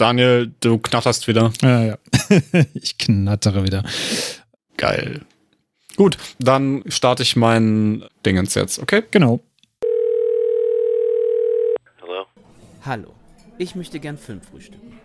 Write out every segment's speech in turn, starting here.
Daniel, du knatterst wieder. Ja, ja. ich knattere wieder. Geil. Gut, dann starte ich mein Dingens jetzt, okay? Genau. Hallo. Hallo, ich möchte gern Film frühstücken.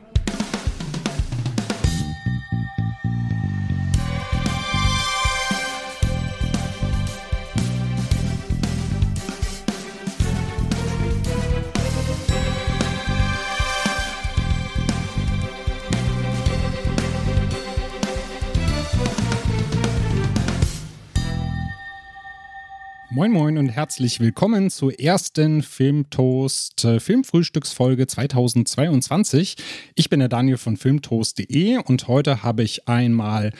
Moin Moin und herzlich willkommen zur ersten Filmtoast äh, Filmfrühstücksfolge 2022. Ich bin der Daniel von filmtoast.de und heute habe ich einmal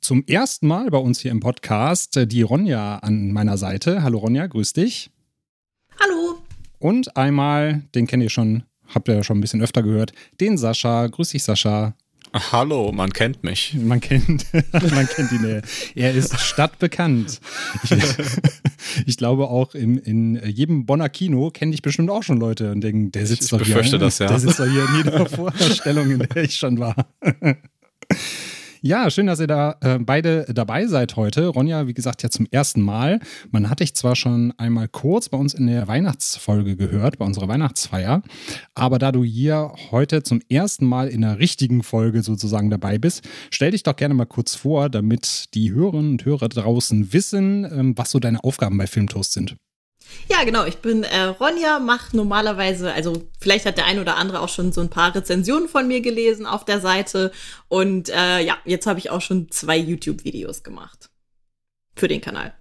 zum ersten Mal bei uns hier im Podcast äh, die Ronja an meiner Seite. Hallo Ronja, grüß dich. Hallo. Und einmal, den kennt ihr schon, habt ihr ja schon ein bisschen öfter gehört, den Sascha. Grüß dich Sascha. Hallo, man kennt mich. Man kennt, man kennt ihn. Er ist stadtbekannt. Ich, ich glaube auch in, in jedem Bonner Kino kenne ich bestimmt auch schon Leute und denken, der sitzt ich doch hier. Das, ja. Der sitzt doch hier in jeder Vorstellung, in der ich schon war. Ja, schön, dass ihr da äh, beide dabei seid heute. Ronja, wie gesagt, ja zum ersten Mal. Man hatte ich zwar schon einmal kurz bei uns in der Weihnachtsfolge gehört, bei unserer Weihnachtsfeier, aber da du hier heute zum ersten Mal in der richtigen Folge sozusagen dabei bist, stell dich doch gerne mal kurz vor, damit die Hörerinnen und Hörer draußen wissen, ähm, was so deine Aufgaben bei Filmtoast sind. Ja, genau. Ich bin äh, Ronja, mache normalerweise, also vielleicht hat der ein oder andere auch schon so ein paar Rezensionen von mir gelesen auf der Seite. Und äh, ja, jetzt habe ich auch schon zwei YouTube-Videos gemacht für den Kanal.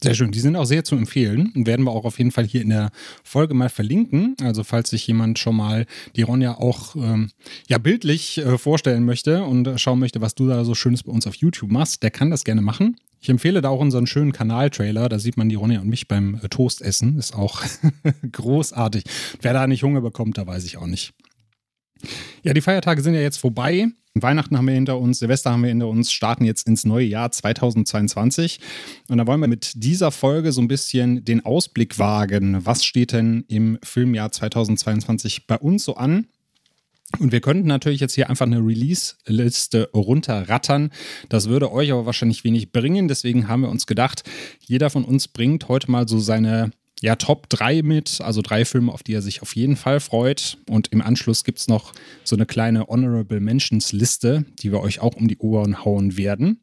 Sehr schön. Die sind auch sehr zu empfehlen werden wir auch auf jeden Fall hier in der Folge mal verlinken. Also falls sich jemand schon mal die Ronja auch ähm, ja bildlich äh, vorstellen möchte und schauen möchte, was du da so Schönes bei uns auf YouTube machst, der kann das gerne machen. Ich empfehle da auch unseren schönen Kanal-Trailer. Da sieht man die Ronja und mich beim äh, Toast essen. Ist auch großartig. Wer da nicht Hunger bekommt, da weiß ich auch nicht. Ja, die Feiertage sind ja jetzt vorbei. Weihnachten haben wir hinter uns, Silvester haben wir hinter uns, starten jetzt ins neue Jahr 2022. Und da wollen wir mit dieser Folge so ein bisschen den Ausblick wagen. Was steht denn im Filmjahr 2022 bei uns so an? Und wir könnten natürlich jetzt hier einfach eine Release-Liste runterrattern. Das würde euch aber wahrscheinlich wenig bringen. Deswegen haben wir uns gedacht, jeder von uns bringt heute mal so seine ja, Top 3 mit, also drei Filme, auf die er sich auf jeden Fall freut. Und im Anschluss gibt es noch so eine kleine Honorable Mentions Liste, die wir euch auch um die Ohren hauen werden.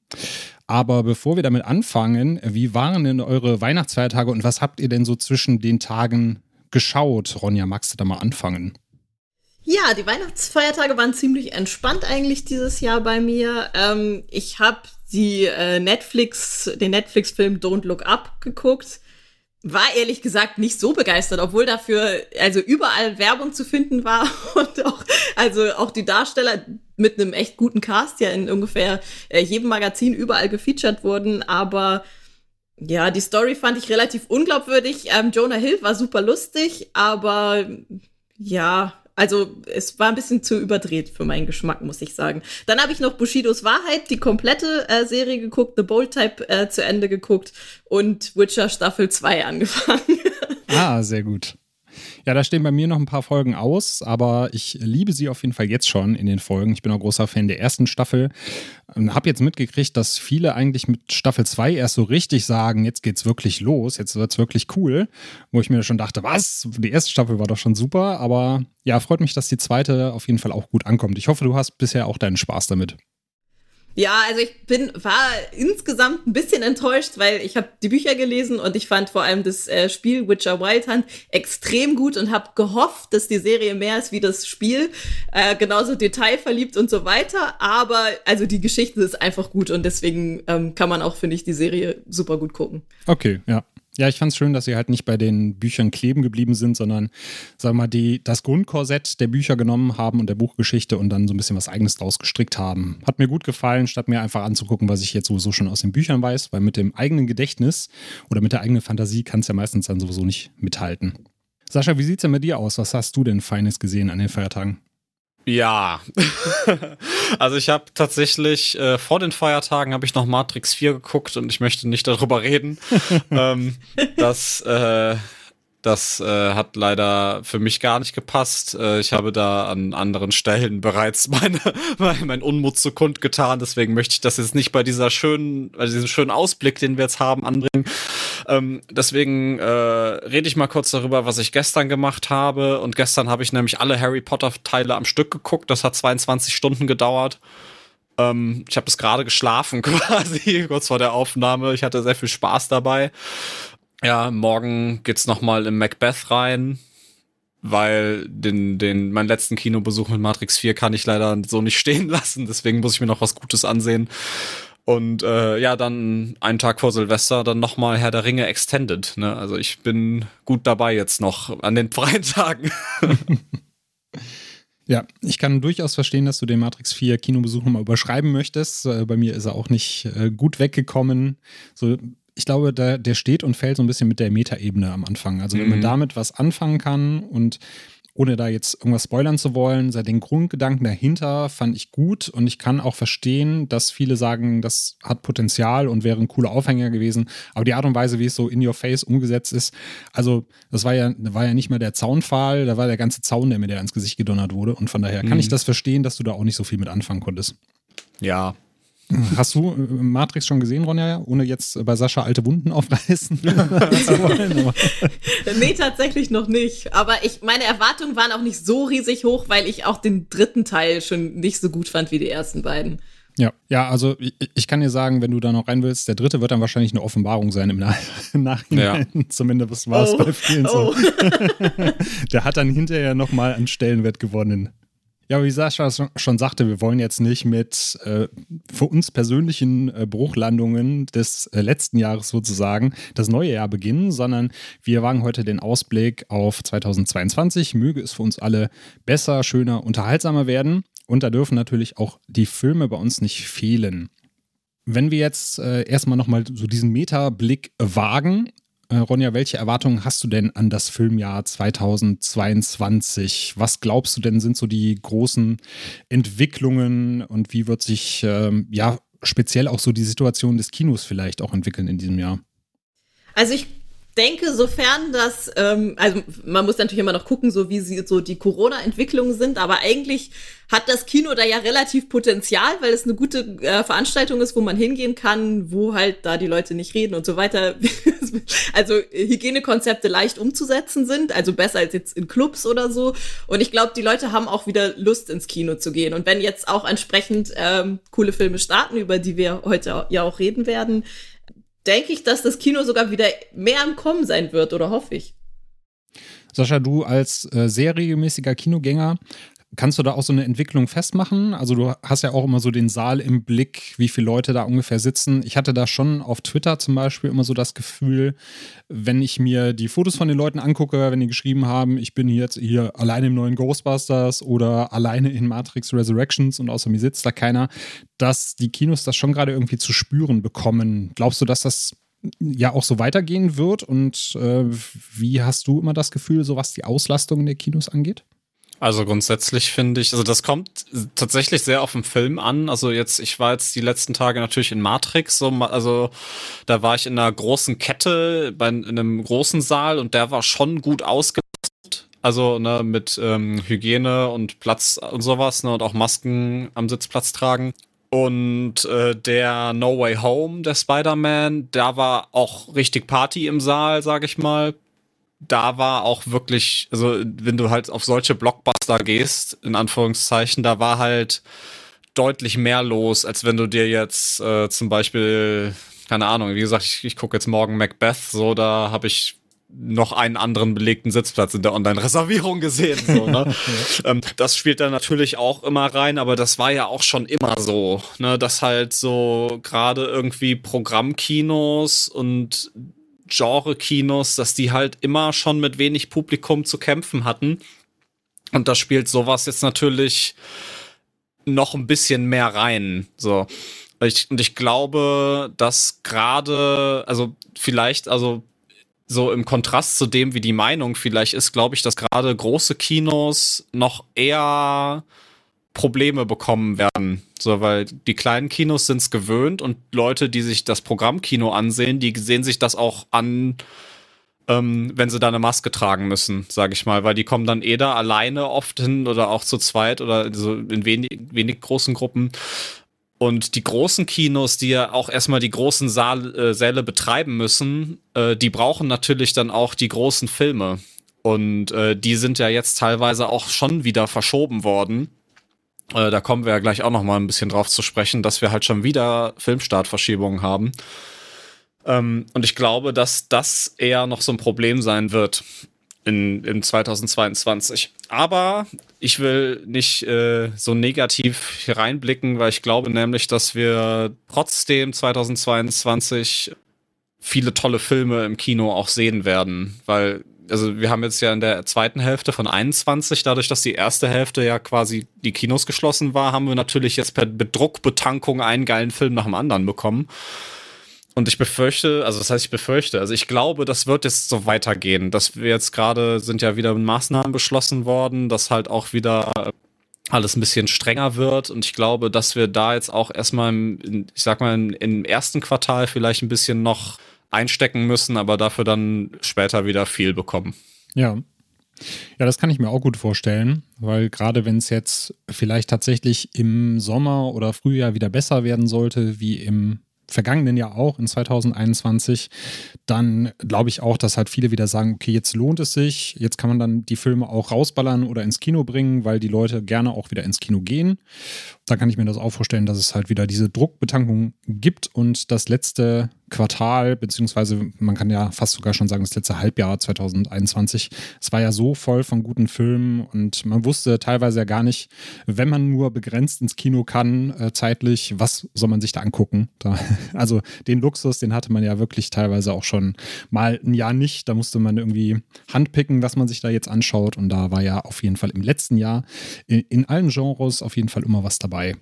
Aber bevor wir damit anfangen, wie waren denn eure Weihnachtsfeiertage und was habt ihr denn so zwischen den Tagen geschaut? Ronja, magst du da mal anfangen? Ja, die Weihnachtsfeiertage waren ziemlich entspannt eigentlich dieses Jahr bei mir. Ähm, ich habe die äh, Netflix, den Netflix-Film Don't Look Up geguckt war ehrlich gesagt nicht so begeistert, obwohl dafür also überall Werbung zu finden war und auch also auch die Darsteller mit einem echt guten Cast ja in ungefähr äh, jedem Magazin überall gefeatured wurden, aber ja, die Story fand ich relativ unglaubwürdig. Ähm, Jonah Hill war super lustig, aber ja, also es war ein bisschen zu überdreht für meinen Geschmack, muss ich sagen. Dann habe ich noch Bushidos Wahrheit, die komplette äh, Serie geguckt, The Bold Type äh, zu Ende geguckt und Witcher Staffel 2 angefangen. ah, sehr gut. Ja, da stehen bei mir noch ein paar Folgen aus, aber ich liebe sie auf jeden Fall jetzt schon in den Folgen. Ich bin auch großer Fan der ersten Staffel. Habe jetzt mitgekriegt, dass viele eigentlich mit Staffel 2 erst so richtig sagen, jetzt geht's wirklich los, jetzt wird's wirklich cool. Wo ich mir schon dachte, was? Die erste Staffel war doch schon super, aber ja, freut mich, dass die zweite auf jeden Fall auch gut ankommt. Ich hoffe, du hast bisher auch deinen Spaß damit. Ja, also ich bin war insgesamt ein bisschen enttäuscht, weil ich habe die Bücher gelesen und ich fand vor allem das äh, Spiel Witcher Wild Hunt extrem gut und habe gehofft, dass die Serie mehr ist wie das Spiel, äh, genauso detailverliebt und so weiter. Aber also die Geschichte ist einfach gut und deswegen ähm, kann man auch finde ich die Serie super gut gucken. Okay, ja. Ja, ich fand es schön, dass sie halt nicht bei den Büchern kleben geblieben sind, sondern, sagen wir mal, die, das Grundkorsett der Bücher genommen haben und der Buchgeschichte und dann so ein bisschen was Eigenes draus gestrickt haben. Hat mir gut gefallen, statt mir einfach anzugucken, was ich jetzt sowieso schon aus den Büchern weiß, weil mit dem eigenen Gedächtnis oder mit der eigenen Fantasie kann es ja meistens dann sowieso nicht mithalten. Sascha, wie sieht's denn bei dir aus? Was hast du denn Feines gesehen an den Feiertagen? Ja, also ich habe tatsächlich äh, vor den Feiertagen habe ich noch Matrix 4 geguckt und ich möchte nicht darüber reden. ähm, das, äh, Das äh, hat leider für mich gar nicht gepasst. Äh, ich habe da an anderen Stellen bereits meine, mein, Unmut zu kund getan. Deswegen möchte ich das jetzt nicht bei dieser schönen, bei diesem schönen Ausblick, den wir jetzt haben, anbringen. Ähm, deswegen äh, rede ich mal kurz darüber, was ich gestern gemacht habe. Und gestern habe ich nämlich alle Harry Potter Teile am Stück geguckt. Das hat 22 Stunden gedauert. Ähm, ich habe es gerade geschlafen quasi, kurz vor der Aufnahme. Ich hatte sehr viel Spaß dabei. Ja, morgen geht's noch mal in Macbeth rein, weil den, den, meinen letzten Kinobesuch mit Matrix 4 kann ich leider so nicht stehen lassen. Deswegen muss ich mir noch was Gutes ansehen. Und äh, ja, dann einen Tag vor Silvester dann noch mal Herr der Ringe Extended. Ne? Also ich bin gut dabei jetzt noch an den freien Tagen. Ja, ich kann durchaus verstehen, dass du den Matrix 4 Kinobesuch nochmal überschreiben möchtest. Äh, bei mir ist er auch nicht äh, gut weggekommen. So, ich glaube, der, der steht und fällt so ein bisschen mit der Metaebene am Anfang. Also wenn man mhm. damit was anfangen kann und ohne da jetzt irgendwas spoilern zu wollen, den Grundgedanken dahinter fand ich gut und ich kann auch verstehen, dass viele sagen, das hat Potenzial und wäre ein cooler Aufhänger gewesen. Aber die Art und Weise, wie es so in your face umgesetzt ist, also das war ja, war ja nicht mehr der Zaunpfahl, da war der ganze Zaun, der mir da ins Gesicht gedonnert wurde. Und von daher kann mhm. ich das verstehen, dass du da auch nicht so viel mit anfangen konntest. Ja, Hast du äh, Matrix schon gesehen, Ronja? Ohne jetzt bei Sascha alte Wunden aufreißen zu wollen. nee, tatsächlich noch nicht. Aber ich, meine Erwartungen waren auch nicht so riesig hoch, weil ich auch den dritten Teil schon nicht so gut fand wie die ersten beiden. Ja, ja, also ich, ich kann dir sagen, wenn du da noch rein willst, der dritte wird dann wahrscheinlich eine Offenbarung sein im, Nach Nachhinein. Ja. Zumindest war es oh, bei vielen oh. so. der hat dann hinterher nochmal an Stellenwert gewonnen. Ja, wie Sascha schon sagte, wir wollen jetzt nicht mit äh, für uns persönlichen äh, Bruchlandungen des äh, letzten Jahres sozusagen das neue Jahr beginnen, sondern wir wagen heute den Ausblick auf 2022. Möge es für uns alle besser, schöner, unterhaltsamer werden. Und da dürfen natürlich auch die Filme bei uns nicht fehlen. Wenn wir jetzt äh, erstmal nochmal so diesen Metablick wagen, äh, Ronja, welche Erwartungen hast du denn an das Filmjahr 2022? Was glaubst du denn sind so die großen Entwicklungen und wie wird sich ähm, ja speziell auch so die Situation des Kinos vielleicht auch entwickeln in diesem Jahr? Also ich denke, sofern das, ähm, also man muss natürlich immer noch gucken, so wie sie so die Corona-Entwicklungen sind, aber eigentlich hat das Kino da ja relativ Potenzial, weil es eine gute äh, Veranstaltung ist, wo man hingehen kann, wo halt da die Leute nicht reden und so weiter. also Hygienekonzepte leicht umzusetzen sind, also besser als jetzt in Clubs oder so. Und ich glaube, die Leute haben auch wieder Lust ins Kino zu gehen. Und wenn jetzt auch entsprechend ähm, coole Filme starten, über die wir heute ja auch reden werden, denke ich, dass das Kino sogar wieder mehr im Kommen sein wird, oder hoffe ich. Sascha, du als äh, sehr regelmäßiger Kinogänger, Kannst du da auch so eine Entwicklung festmachen? Also du hast ja auch immer so den Saal im Blick, wie viele Leute da ungefähr sitzen. Ich hatte da schon auf Twitter zum Beispiel immer so das Gefühl, wenn ich mir die Fotos von den Leuten angucke, wenn die geschrieben haben, ich bin jetzt hier alleine im neuen Ghostbusters oder alleine in Matrix Resurrections und außer mir sitzt da keiner, dass die Kinos das schon gerade irgendwie zu spüren bekommen. Glaubst du, dass das ja auch so weitergehen wird? Und äh, wie hast du immer das Gefühl, so was die Auslastung der Kinos angeht? Also grundsätzlich finde ich, also das kommt tatsächlich sehr auf den Film an. Also jetzt, ich war jetzt die letzten Tage natürlich in Matrix, so, also da war ich in einer großen Kette, bei, in einem großen Saal und der war schon gut ausgelastet. Also ne, mit ähm, Hygiene und Platz und sowas, ne, und auch Masken am Sitzplatz tragen. Und äh, der No Way Home, der Spider-Man, da war auch richtig Party im Saal, sag ich mal da war auch wirklich, also wenn du halt auf solche Blockbuster gehst, in Anführungszeichen, da war halt deutlich mehr los, als wenn du dir jetzt äh, zum Beispiel, keine Ahnung, wie gesagt, ich, ich gucke jetzt morgen Macbeth, so, da habe ich noch einen anderen belegten Sitzplatz in der Online-Reservierung gesehen. So, ne? ähm, das spielt da natürlich auch immer rein, aber das war ja auch schon immer so, ne? dass halt so gerade irgendwie Programmkinos und Genre-Kinos, dass die halt immer schon mit wenig Publikum zu kämpfen hatten. Und da spielt sowas jetzt natürlich noch ein bisschen mehr rein. So. Ich, und ich glaube, dass gerade, also vielleicht, also so im Kontrast zu dem, wie die Meinung vielleicht ist, glaube ich, dass gerade große Kinos noch eher Probleme bekommen werden. So, weil die kleinen Kinos sind es gewöhnt und Leute, die sich das Programmkino ansehen, die sehen sich das auch an, ähm, wenn sie da eine Maske tragen müssen, sage ich mal, weil die kommen dann eh da alleine oft hin oder auch zu zweit oder so in wenig, wenig großen Gruppen. Und die großen Kinos, die ja auch erstmal die großen Saal, äh, Säle betreiben müssen, äh, die brauchen natürlich dann auch die großen Filme. Und äh, die sind ja jetzt teilweise auch schon wieder verschoben worden. Äh, da kommen wir ja gleich auch noch mal ein bisschen drauf zu sprechen, dass wir halt schon wieder Filmstartverschiebungen haben. Ähm, und ich glaube, dass das eher noch so ein Problem sein wird in, in 2022. Aber ich will nicht äh, so negativ hier reinblicken, weil ich glaube nämlich, dass wir trotzdem 2022 viele tolle Filme im Kino auch sehen werden, weil also wir haben jetzt ja in der zweiten Hälfte von 21, dadurch, dass die erste Hälfte ja quasi die Kinos geschlossen war, haben wir natürlich jetzt per Bedruckbetankung einen geilen Film nach dem anderen bekommen. Und ich befürchte, also das heißt, ich befürchte, also ich glaube, das wird jetzt so weitergehen, dass wir jetzt gerade sind ja wieder Maßnahmen beschlossen worden, dass halt auch wieder alles ein bisschen strenger wird und ich glaube, dass wir da jetzt auch erstmal, im, ich sag mal, im ersten Quartal vielleicht ein bisschen noch einstecken müssen, aber dafür dann später wieder viel bekommen. Ja. Ja, das kann ich mir auch gut vorstellen, weil gerade wenn es jetzt vielleicht tatsächlich im Sommer oder Frühjahr wieder besser werden sollte, wie im vergangenen Jahr auch in 2021, dann glaube ich auch, dass halt viele wieder sagen, okay, jetzt lohnt es sich, jetzt kann man dann die Filme auch rausballern oder ins Kino bringen, weil die Leute gerne auch wieder ins Kino gehen. Da kann ich mir das auch vorstellen, dass es halt wieder diese Druckbetankung gibt und das letzte Quartal, beziehungsweise man kann ja fast sogar schon sagen, das letzte Halbjahr 2021, es war ja so voll von guten Filmen und man wusste teilweise ja gar nicht, wenn man nur begrenzt ins Kino kann, äh, zeitlich, was soll man sich da angucken. Da, also den Luxus, den hatte man ja wirklich teilweise auch schon mal ein Jahr nicht. Da musste man irgendwie handpicken, was man sich da jetzt anschaut und da war ja auf jeden Fall im letzten Jahr in, in allen Genres auf jeden Fall immer was dabei.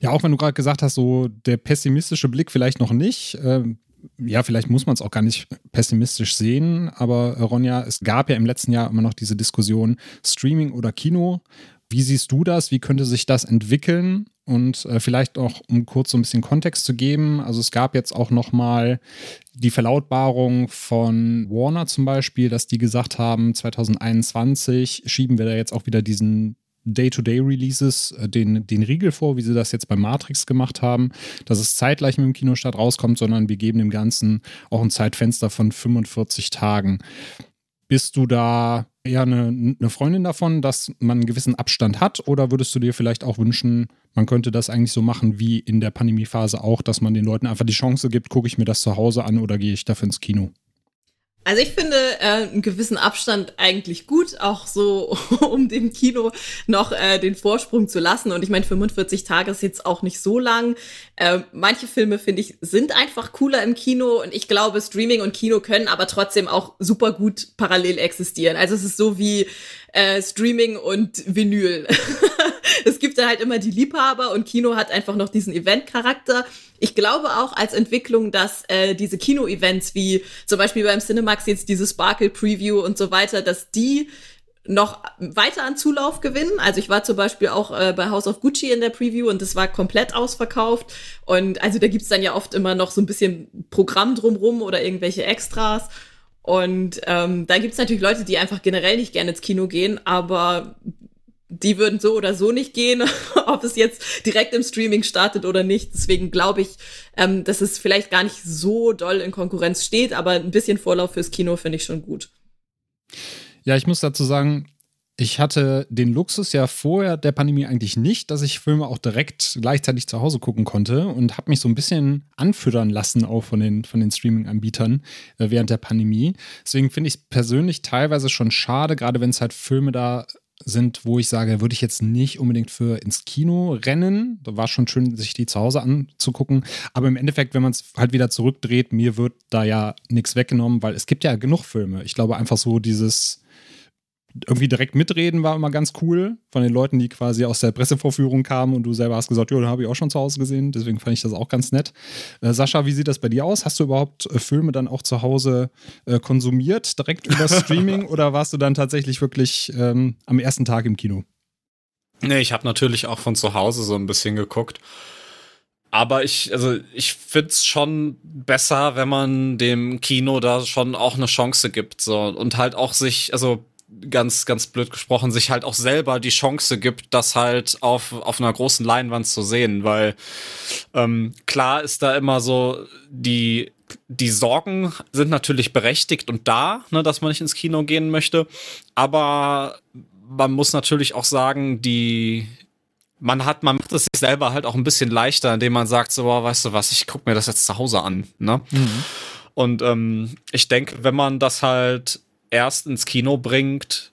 Ja, auch wenn du gerade gesagt hast, so der pessimistische Blick vielleicht noch nicht. Ähm, ja, vielleicht muss man es auch gar nicht pessimistisch sehen, aber äh, Ronja, es gab ja im letzten Jahr immer noch diese Diskussion Streaming oder Kino. Wie siehst du das? Wie könnte sich das entwickeln? Und äh, vielleicht auch, um kurz so ein bisschen Kontext zu geben, also es gab jetzt auch noch mal die Verlautbarung von Warner zum Beispiel, dass die gesagt haben, 2021 schieben wir da jetzt auch wieder diesen Day-to-Day-Releases äh, den, den Riegel vor, wie sie das jetzt bei Matrix gemacht haben, dass es zeitgleich mit dem Kinostart rauskommt, sondern wir geben dem Ganzen auch ein Zeitfenster von 45 Tagen. Bist du da eher eine, eine Freundin davon, dass man einen gewissen Abstand hat? Oder würdest du dir vielleicht auch wünschen, man könnte das eigentlich so machen wie in der Pandemiephase auch, dass man den Leuten einfach die Chance gibt, gucke ich mir das zu Hause an oder gehe ich dafür ins Kino? Also ich finde äh, einen gewissen Abstand eigentlich gut, auch so, um dem Kino noch äh, den Vorsprung zu lassen. Und ich meine, 45 Tage ist jetzt auch nicht so lang. Äh, manche Filme, finde ich, sind einfach cooler im Kino. Und ich glaube, Streaming und Kino können aber trotzdem auch super gut parallel existieren. Also es ist so wie äh, Streaming und Vinyl. es gibt da halt immer die Liebhaber und Kino hat einfach noch diesen Event-Charakter. Ich glaube auch als Entwicklung, dass äh, diese Kino-Events wie zum Beispiel beim Cinemax jetzt diese Sparkle Preview und so weiter, dass die noch weiter an Zulauf gewinnen. Also ich war zum Beispiel auch äh, bei House of Gucci in der Preview und das war komplett ausverkauft. Und also da gibt's dann ja oft immer noch so ein bisschen Programm drumrum oder irgendwelche Extras. Und ähm, da gibt's natürlich Leute, die einfach generell nicht gerne ins Kino gehen, aber die würden so oder so nicht gehen, ob es jetzt direkt im Streaming startet oder nicht. Deswegen glaube ich, ähm, dass es vielleicht gar nicht so doll in Konkurrenz steht, aber ein bisschen Vorlauf fürs Kino finde ich schon gut. Ja, ich muss dazu sagen, ich hatte den Luxus ja vorher der Pandemie eigentlich nicht, dass ich Filme auch direkt gleichzeitig zu Hause gucken konnte und habe mich so ein bisschen anfüttern lassen auch von den, von den Streaming-Anbietern äh, während der Pandemie. Deswegen finde ich es persönlich teilweise schon schade, gerade wenn es halt Filme da sind, wo ich sage, würde ich jetzt nicht unbedingt für ins Kino rennen. Da war schon schön, sich die zu Hause anzugucken. Aber im Endeffekt, wenn man es halt wieder zurückdreht, mir wird da ja nichts weggenommen, weil es gibt ja genug Filme. Ich glaube einfach so dieses irgendwie direkt mitreden war immer ganz cool von den Leuten, die quasi aus der Pressevorführung kamen und du selber hast gesagt, ja, den habe ich auch schon zu Hause gesehen. Deswegen fand ich das auch ganz nett. Äh, Sascha, wie sieht das bei dir aus? Hast du überhaupt äh, Filme dann auch zu Hause äh, konsumiert, direkt über Streaming oder warst du dann tatsächlich wirklich ähm, am ersten Tag im Kino? Nee, ich habe natürlich auch von zu Hause so ein bisschen geguckt. aber ich, also ich find's schon besser, wenn man dem Kino da schon auch eine Chance gibt. So und halt auch sich, also ganz, ganz blöd gesprochen, sich halt auch selber die Chance gibt, das halt auf, auf einer großen Leinwand zu sehen, weil ähm, klar ist da immer so, die, die Sorgen sind natürlich berechtigt und da, ne, dass man nicht ins Kino gehen möchte, aber man muss natürlich auch sagen, die, man hat, man macht es sich selber halt auch ein bisschen leichter, indem man sagt, so, boah, weißt du was, ich guck mir das jetzt zu Hause an, ne? Mhm. Und ähm, ich denke, wenn man das halt erst ins Kino bringt,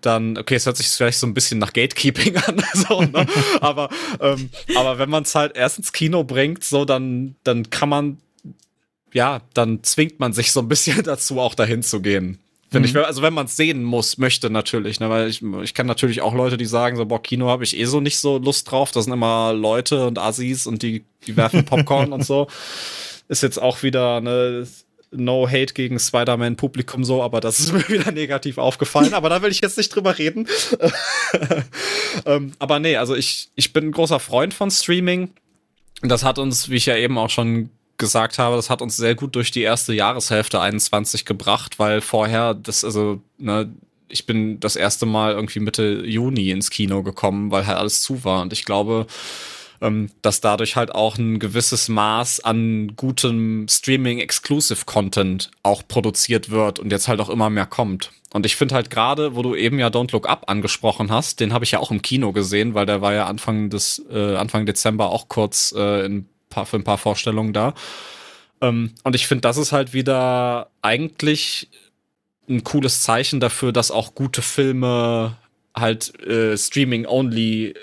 dann, okay, es hört sich vielleicht so ein bisschen nach Gatekeeping an, so, ne? aber, ähm, aber wenn man es halt erst ins Kino bringt, so, dann, dann kann man, ja, dann zwingt man sich so ein bisschen dazu, auch dahin zu gehen. Finde mhm. ich, also wenn man es sehen muss, möchte natürlich, ne, weil ich, ich kenne natürlich auch Leute, die sagen so, boah, Kino habe ich eh so nicht so Lust drauf. Das sind immer Leute und Assis und die, die werfen Popcorn und so. Ist jetzt auch wieder ne No Hate gegen Spider-Man-Publikum so, aber das ist mir wieder negativ aufgefallen. Aber da will ich jetzt nicht drüber reden. ähm, aber nee, also ich, ich bin ein großer Freund von Streaming. Das hat uns, wie ich ja eben auch schon gesagt habe, das hat uns sehr gut durch die erste Jahreshälfte 21 gebracht, weil vorher das, also, ne, ich bin das erste Mal irgendwie Mitte Juni ins Kino gekommen, weil halt alles zu war. Und ich glaube, ähm, dass dadurch halt auch ein gewisses Maß an gutem Streaming-Exclusive-Content auch produziert wird und jetzt halt auch immer mehr kommt. Und ich finde halt gerade, wo du eben ja Don't Look Up angesprochen hast, den habe ich ja auch im Kino gesehen, weil der war ja Anfang des äh, Anfang Dezember auch kurz äh, in paar, für ein paar Vorstellungen da. Ähm, und ich finde, das ist halt wieder eigentlich ein cooles Zeichen dafür, dass auch gute Filme halt äh, Streaming-only äh,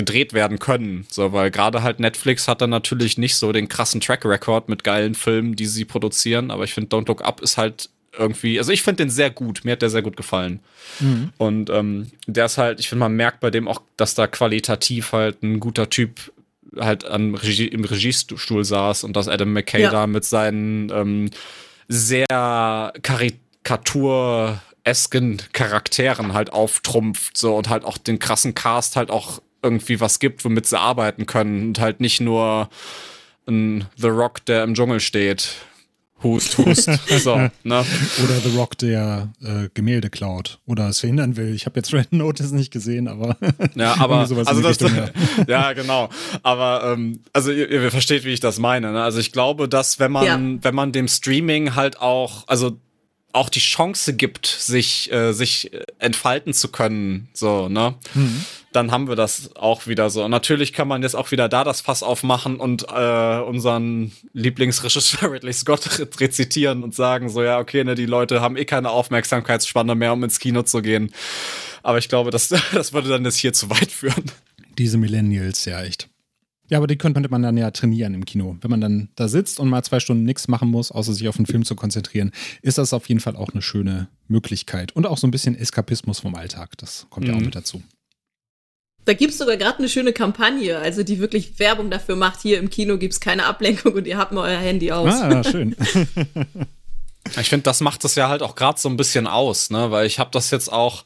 gedreht werden können. So, weil gerade halt Netflix hat dann natürlich nicht so den krassen Track Record mit geilen Filmen, die sie produzieren, aber ich finde Don't Look Up ist halt irgendwie, also ich finde den sehr gut, mir hat der sehr gut gefallen. Mhm. Und ähm, der ist halt, ich finde, man merkt bei dem auch, dass da qualitativ halt ein guter Typ halt Regie, im Regiestuhl saß und dass Adam McKay ja. da mit seinen ähm, sehr karikaturesken Charakteren halt auftrumpft so und halt auch den krassen Cast halt auch irgendwie was gibt, womit sie arbeiten können und halt nicht nur ein The Rock, der im Dschungel steht Hust, hust. so, ne? Oder The Rock, der äh, Gemälde klaut oder es verhindern will. Ich habe jetzt Red Notice nicht gesehen, aber. ja, aber. also das, Richtung, ja. ja. genau. Aber, ähm, also ihr, ihr, versteht, wie ich das meine. Ne? Also ich glaube, dass wenn man, ja. wenn man dem Streaming halt auch, also auch die Chance gibt, sich, äh, sich entfalten zu können, so, ne? Mhm. Dann haben wir das auch wieder so. Und natürlich kann man jetzt auch wieder da das Fass aufmachen und äh, unseren Lieblingsregisseur Ridley Scott rezitieren und sagen so, ja, okay, ne, die Leute haben eh keine Aufmerksamkeitsspanne mehr, um ins Kino zu gehen. Aber ich glaube, das, das würde dann jetzt hier zu weit führen. Diese Millennials, ja, echt. Ja, aber die könnte man dann ja trainieren im Kino. Wenn man dann da sitzt und mal zwei Stunden nichts machen muss, außer sich auf den Film zu konzentrieren, ist das auf jeden Fall auch eine schöne Möglichkeit. Und auch so ein bisschen Eskapismus vom Alltag. Das kommt mhm. ja auch mhm. mit dazu. Da gibt es sogar gerade eine schöne Kampagne, also die wirklich Werbung dafür macht, hier im Kino gibt es keine Ablenkung und ihr habt mal euer Handy aus. Ah, schön. ich finde, das macht es ja halt auch gerade so ein bisschen aus, ne? Weil ich habe das jetzt auch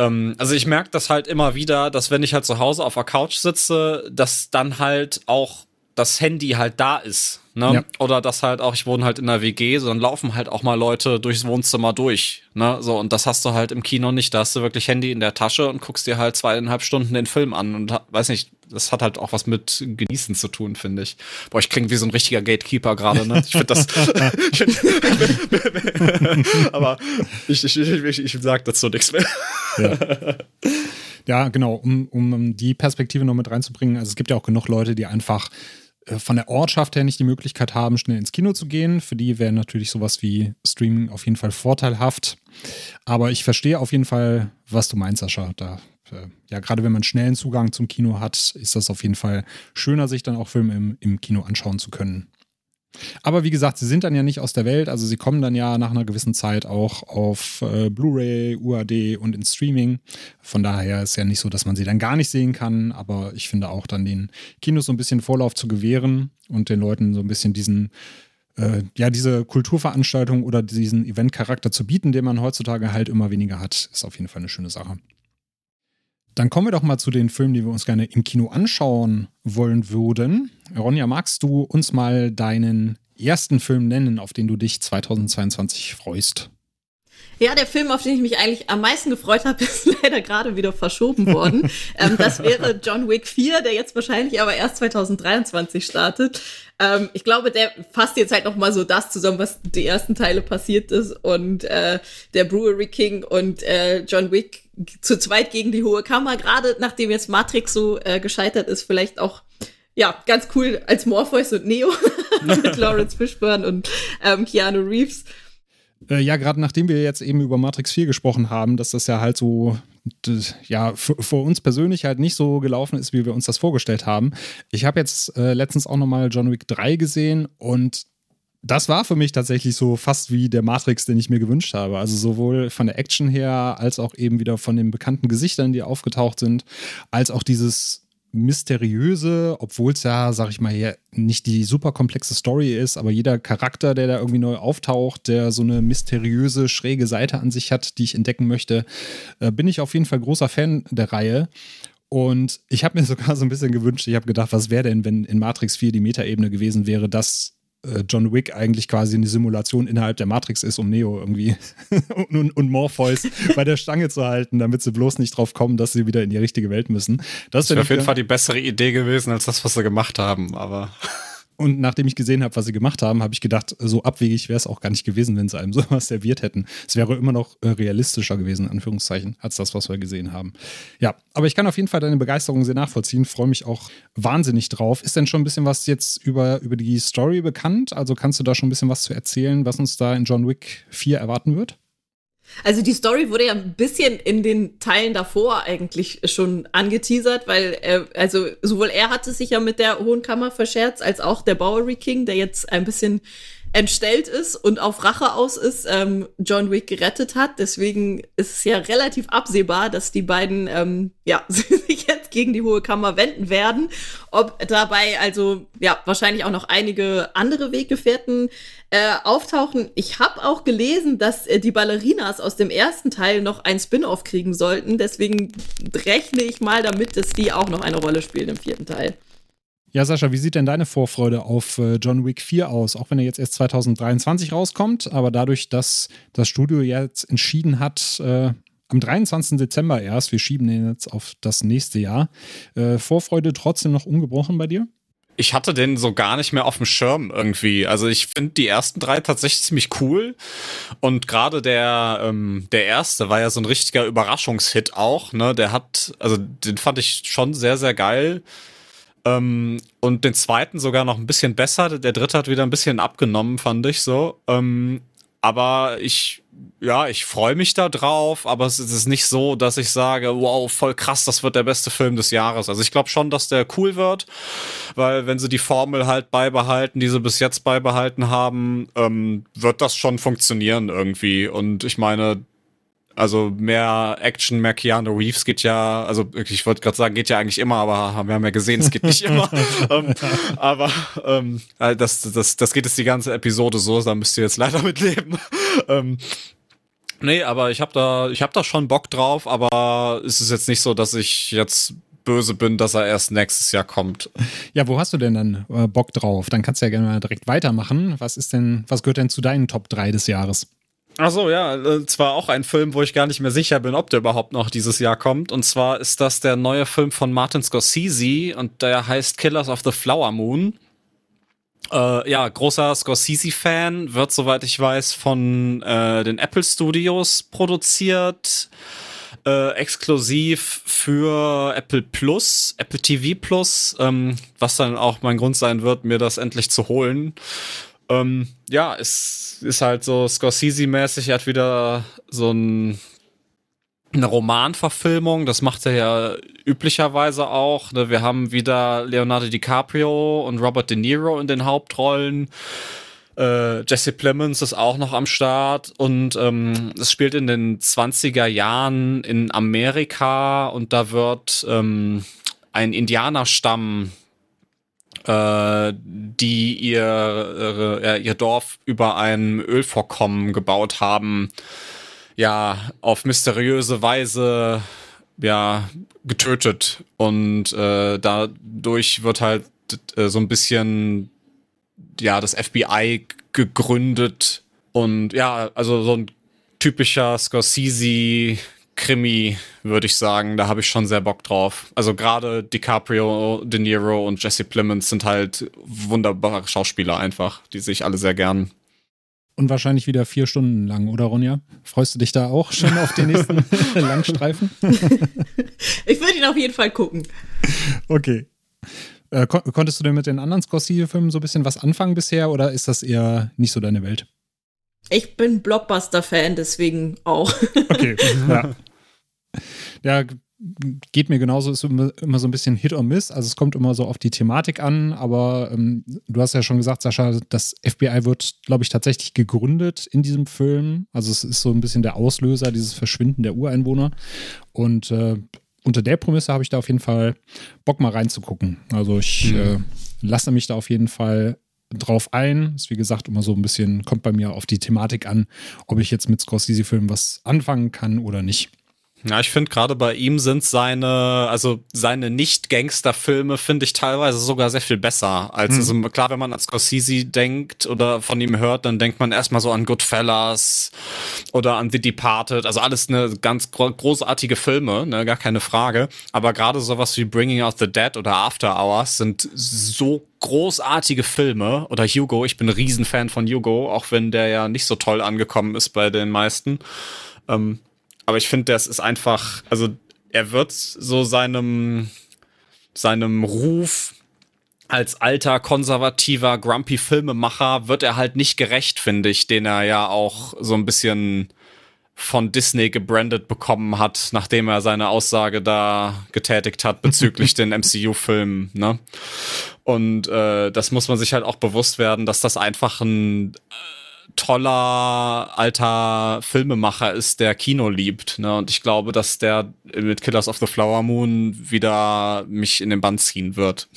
ähm, also ich merke das halt immer wieder, dass wenn ich halt zu Hause auf der Couch sitze, dass dann halt auch das Handy halt da ist. Ne? Ja. Oder dass halt auch, ich wohne halt in der WG, so dann laufen halt auch mal Leute durchs Wohnzimmer durch. Ne? So, und das hast du halt im Kino nicht. Da hast du wirklich Handy in der Tasche und guckst dir halt zweieinhalb Stunden den Film an und weiß nicht, das hat halt auch was mit Genießen zu tun, finde ich. Boah, ich klinge wie so ein richtiger Gatekeeper gerade, ne? Ich finde das. aber ich, ich, ich, ich sag dazu nichts mehr. Ja. ja, genau, um, um die Perspektive noch mit reinzubringen. Also es gibt ja auch genug Leute, die einfach von der Ortschaft her nicht die Möglichkeit haben, schnell ins Kino zu gehen. Für die wäre natürlich sowas wie Streaming auf jeden Fall vorteilhaft. Aber ich verstehe auf jeden Fall, was du meinst, Sascha. Da, äh, ja, gerade wenn man schnellen Zugang zum Kino hat, ist das auf jeden Fall schöner, sich dann auch Filme im, im Kino anschauen zu können. Aber wie gesagt, sie sind dann ja nicht aus der Welt, also sie kommen dann ja nach einer gewissen Zeit auch auf äh, Blu-ray, UAD und in Streaming. Von daher ist ja nicht so, dass man sie dann gar nicht sehen kann, aber ich finde auch dann den Kinos so ein bisschen Vorlauf zu gewähren und den Leuten so ein bisschen diesen äh, ja, diese Kulturveranstaltung oder diesen Eventcharakter zu bieten, den man heutzutage halt immer weniger hat, ist auf jeden Fall eine schöne Sache. Dann kommen wir doch mal zu den Filmen, die wir uns gerne im Kino anschauen wollen würden. Ronja, magst du uns mal deinen ersten Film nennen, auf den du dich 2022 freust? Ja, der Film, auf den ich mich eigentlich am meisten gefreut habe, ist leider gerade wieder verschoben worden. ähm, das wäre John Wick 4, der jetzt wahrscheinlich aber erst 2023 startet. Ähm, ich glaube, der fasst jetzt halt noch mal so das zusammen, was die ersten Teile passiert ist und äh, der Brewery King und äh, John Wick zu zweit gegen die hohe Kammer. Gerade nachdem jetzt Matrix so äh, gescheitert ist, vielleicht auch ja, ganz cool als Morpheus und Neo mit Lawrence Fishburne und ähm, Keanu Reeves. Äh, ja, gerade nachdem wir jetzt eben über Matrix 4 gesprochen haben, dass das ja halt so, das, ja, für, uns persönlich halt nicht so gelaufen ist, wie wir uns das vorgestellt haben. Ich habe jetzt äh, letztens auch nochmal John Wick 3 gesehen und das war für mich tatsächlich so fast wie der Matrix, den ich mir gewünscht habe. Also sowohl von der Action her, als auch eben wieder von den bekannten Gesichtern, die aufgetaucht sind, als auch dieses mysteriöse, obwohl es ja, sag ich mal, nicht die super komplexe Story ist, aber jeder Charakter, der da irgendwie neu auftaucht, der so eine mysteriöse, schräge Seite an sich hat, die ich entdecken möchte, äh, bin ich auf jeden Fall großer Fan der Reihe. Und ich habe mir sogar so ein bisschen gewünscht, ich habe gedacht, was wäre denn, wenn in Matrix 4 die Metaebene gewesen wäre, dass John Wick eigentlich quasi eine Simulation innerhalb der Matrix ist, um Neo irgendwie und, und, und, Morpheus bei der Stange zu halten, damit sie bloß nicht drauf kommen, dass sie wieder in die richtige Welt müssen. Das, das wäre auf jeden Fall die bessere Idee gewesen als das, was sie gemacht haben, aber. Und nachdem ich gesehen habe, was sie gemacht haben, habe ich gedacht, so abwegig wäre es auch gar nicht gewesen, wenn sie einem sowas serviert hätten. Es wäre immer noch äh, realistischer gewesen, in Anführungszeichen, als das, was wir gesehen haben. Ja, aber ich kann auf jeden Fall deine Begeisterung sehr nachvollziehen, freue mich auch wahnsinnig drauf. Ist denn schon ein bisschen was jetzt über, über die Story bekannt? Also kannst du da schon ein bisschen was zu erzählen, was uns da in John Wick 4 erwarten wird? Also die Story wurde ja ein bisschen in den Teilen davor eigentlich schon angeteasert, weil er, also sowohl er hatte sich ja mit der Hohen Kammer verscherzt, als auch der Bowery King, der jetzt ein bisschen entstellt ist und auf Rache aus ist, ähm, John Wick gerettet hat. Deswegen ist es ja relativ absehbar, dass die beiden ähm, ja, sich jetzt gegen die Hohe Kammer wenden werden. Ob dabei also ja wahrscheinlich auch noch einige andere Weggefährten äh, auftauchen. Ich habe auch gelesen, dass äh, die Ballerinas aus dem ersten Teil noch ein Spin-off kriegen sollten. Deswegen rechne ich mal damit, dass die auch noch eine Rolle spielen im vierten Teil. Ja, Sascha, wie sieht denn deine Vorfreude auf äh, John Wick 4 aus? Auch wenn er jetzt erst 2023 rauskommt, aber dadurch, dass das Studio jetzt entschieden hat, äh, am 23. Dezember erst, wir schieben den jetzt auf das nächste Jahr, äh, Vorfreude trotzdem noch ungebrochen bei dir? ich hatte den so gar nicht mehr auf dem Schirm irgendwie. Also ich finde die ersten drei tatsächlich ziemlich cool. Und gerade der, ähm, der erste war ja so ein richtiger Überraschungshit auch. Ne? Der hat, also den fand ich schon sehr, sehr geil. Ähm, und den zweiten sogar noch ein bisschen besser. Der dritte hat wieder ein bisschen abgenommen, fand ich so. Ähm, aber ich, ja, ich freue mich da drauf, aber es ist nicht so, dass ich sage, wow, voll krass, das wird der beste Film des Jahres. Also ich glaube schon, dass der cool wird, weil wenn sie die Formel halt beibehalten, die sie bis jetzt beibehalten haben, ähm, wird das schon funktionieren irgendwie. Und ich meine, also mehr Action, mehr Keanu Reeves geht ja, also ich wollte gerade sagen, geht ja eigentlich immer, aber wir haben ja gesehen, es geht nicht immer. ähm, aber ähm, äh, das, das, das geht jetzt die ganze Episode so, da müsst ihr jetzt leider mit leben. ähm, nee, aber ich habe da, ich habe da schon Bock drauf, aber es ist jetzt nicht so, dass ich jetzt böse bin, dass er erst nächstes Jahr kommt. Ja, wo hast du denn dann äh, Bock drauf? Dann kannst du ja gerne mal direkt weitermachen. Was ist denn, was gehört denn zu deinen Top 3 des Jahres? Ach so, ja, äh, zwar auch ein Film, wo ich gar nicht mehr sicher bin, ob der überhaupt noch dieses Jahr kommt. Und zwar ist das der neue Film von Martin Scorsese und der heißt Killers of the Flower Moon. Äh, ja, großer Scorsese-Fan, wird, soweit ich weiß, von äh, den Apple Studios produziert. Äh, exklusiv für Apple Plus, Apple TV Plus, ähm, was dann auch mein Grund sein wird, mir das endlich zu holen. Ähm, ja, es ist halt so Scorsese-mäßig. Er hat wieder so ein, eine Romanverfilmung. Das macht er ja üblicherweise auch. Ne? Wir haben wieder Leonardo DiCaprio und Robert De Niro in den Hauptrollen. Äh, Jesse Plemons ist auch noch am Start und ähm, es spielt in den 20er Jahren in Amerika und da wird ähm, ein Indianerstamm äh, die ihr, äh, ihr Dorf über ein Ölvorkommen gebaut haben, ja, auf mysteriöse Weise ja getötet. Und äh, dadurch wird halt äh, so ein bisschen ja das FBI gegründet. Und ja also so ein typischer Scorsese Krimi, würde ich sagen. Da habe ich schon sehr Bock drauf. Also gerade DiCaprio, De Niro und Jesse Plemons sind halt wunderbare Schauspieler einfach, die sich alle sehr gern. Und wahrscheinlich wieder vier Stunden lang, oder Ronja? Freust du dich da auch schon auf den nächsten Langstreifen? ich würde ihn auf jeden Fall gucken. Okay. Äh, kon konntest du denn mit den anderen Scorsese-Filmen so ein bisschen was anfangen bisher oder ist das eher nicht so deine Welt? Ich bin Blockbuster-Fan, deswegen auch. Okay, ja. Ja, geht mir genauso, ist immer, immer, so ein bisschen Hit or Miss. Also es kommt immer so auf die Thematik an, aber ähm, du hast ja schon gesagt, Sascha, das FBI wird, glaube ich, tatsächlich gegründet in diesem Film. Also es ist so ein bisschen der Auslöser, dieses Verschwinden der Ureinwohner. Und äh, unter der Prämisse habe ich da auf jeden Fall Bock mal reinzugucken. Also ich mhm. äh, lasse mich da auf jeden Fall drauf ein. Ist wie gesagt immer so ein bisschen, kommt bei mir auf die Thematik an, ob ich jetzt mit Scorsese-Filmen was anfangen kann oder nicht. Ja, ich finde gerade bei ihm sind seine, also seine Nicht-Gangster-Filme finde ich teilweise sogar sehr viel besser. Als mhm. also klar, wenn man an Scorsese denkt oder von ihm hört, dann denkt man erstmal so an Goodfellas oder an The Departed. Also alles eine ganz großartige Filme, ne, gar keine Frage. Aber gerade sowas wie Bringing Out the Dead oder After Hours sind so großartige Filme. Oder Hugo, ich bin ein Riesenfan von Hugo, auch wenn der ja nicht so toll angekommen ist bei den meisten. Ähm, aber ich finde, das ist einfach, also er wird so seinem, seinem Ruf als alter, konservativer, grumpy Filmemacher wird er halt nicht gerecht, finde ich, den er ja auch so ein bisschen von Disney gebrandet bekommen hat, nachdem er seine Aussage da getätigt hat bezüglich den MCU-Filmen. Ne? Und äh, das muss man sich halt auch bewusst werden, dass das einfach ein toller alter Filmemacher ist, der Kino liebt. Ne? Und ich glaube, dass der mit Killers of the Flower Moon wieder mich in den Bann ziehen wird.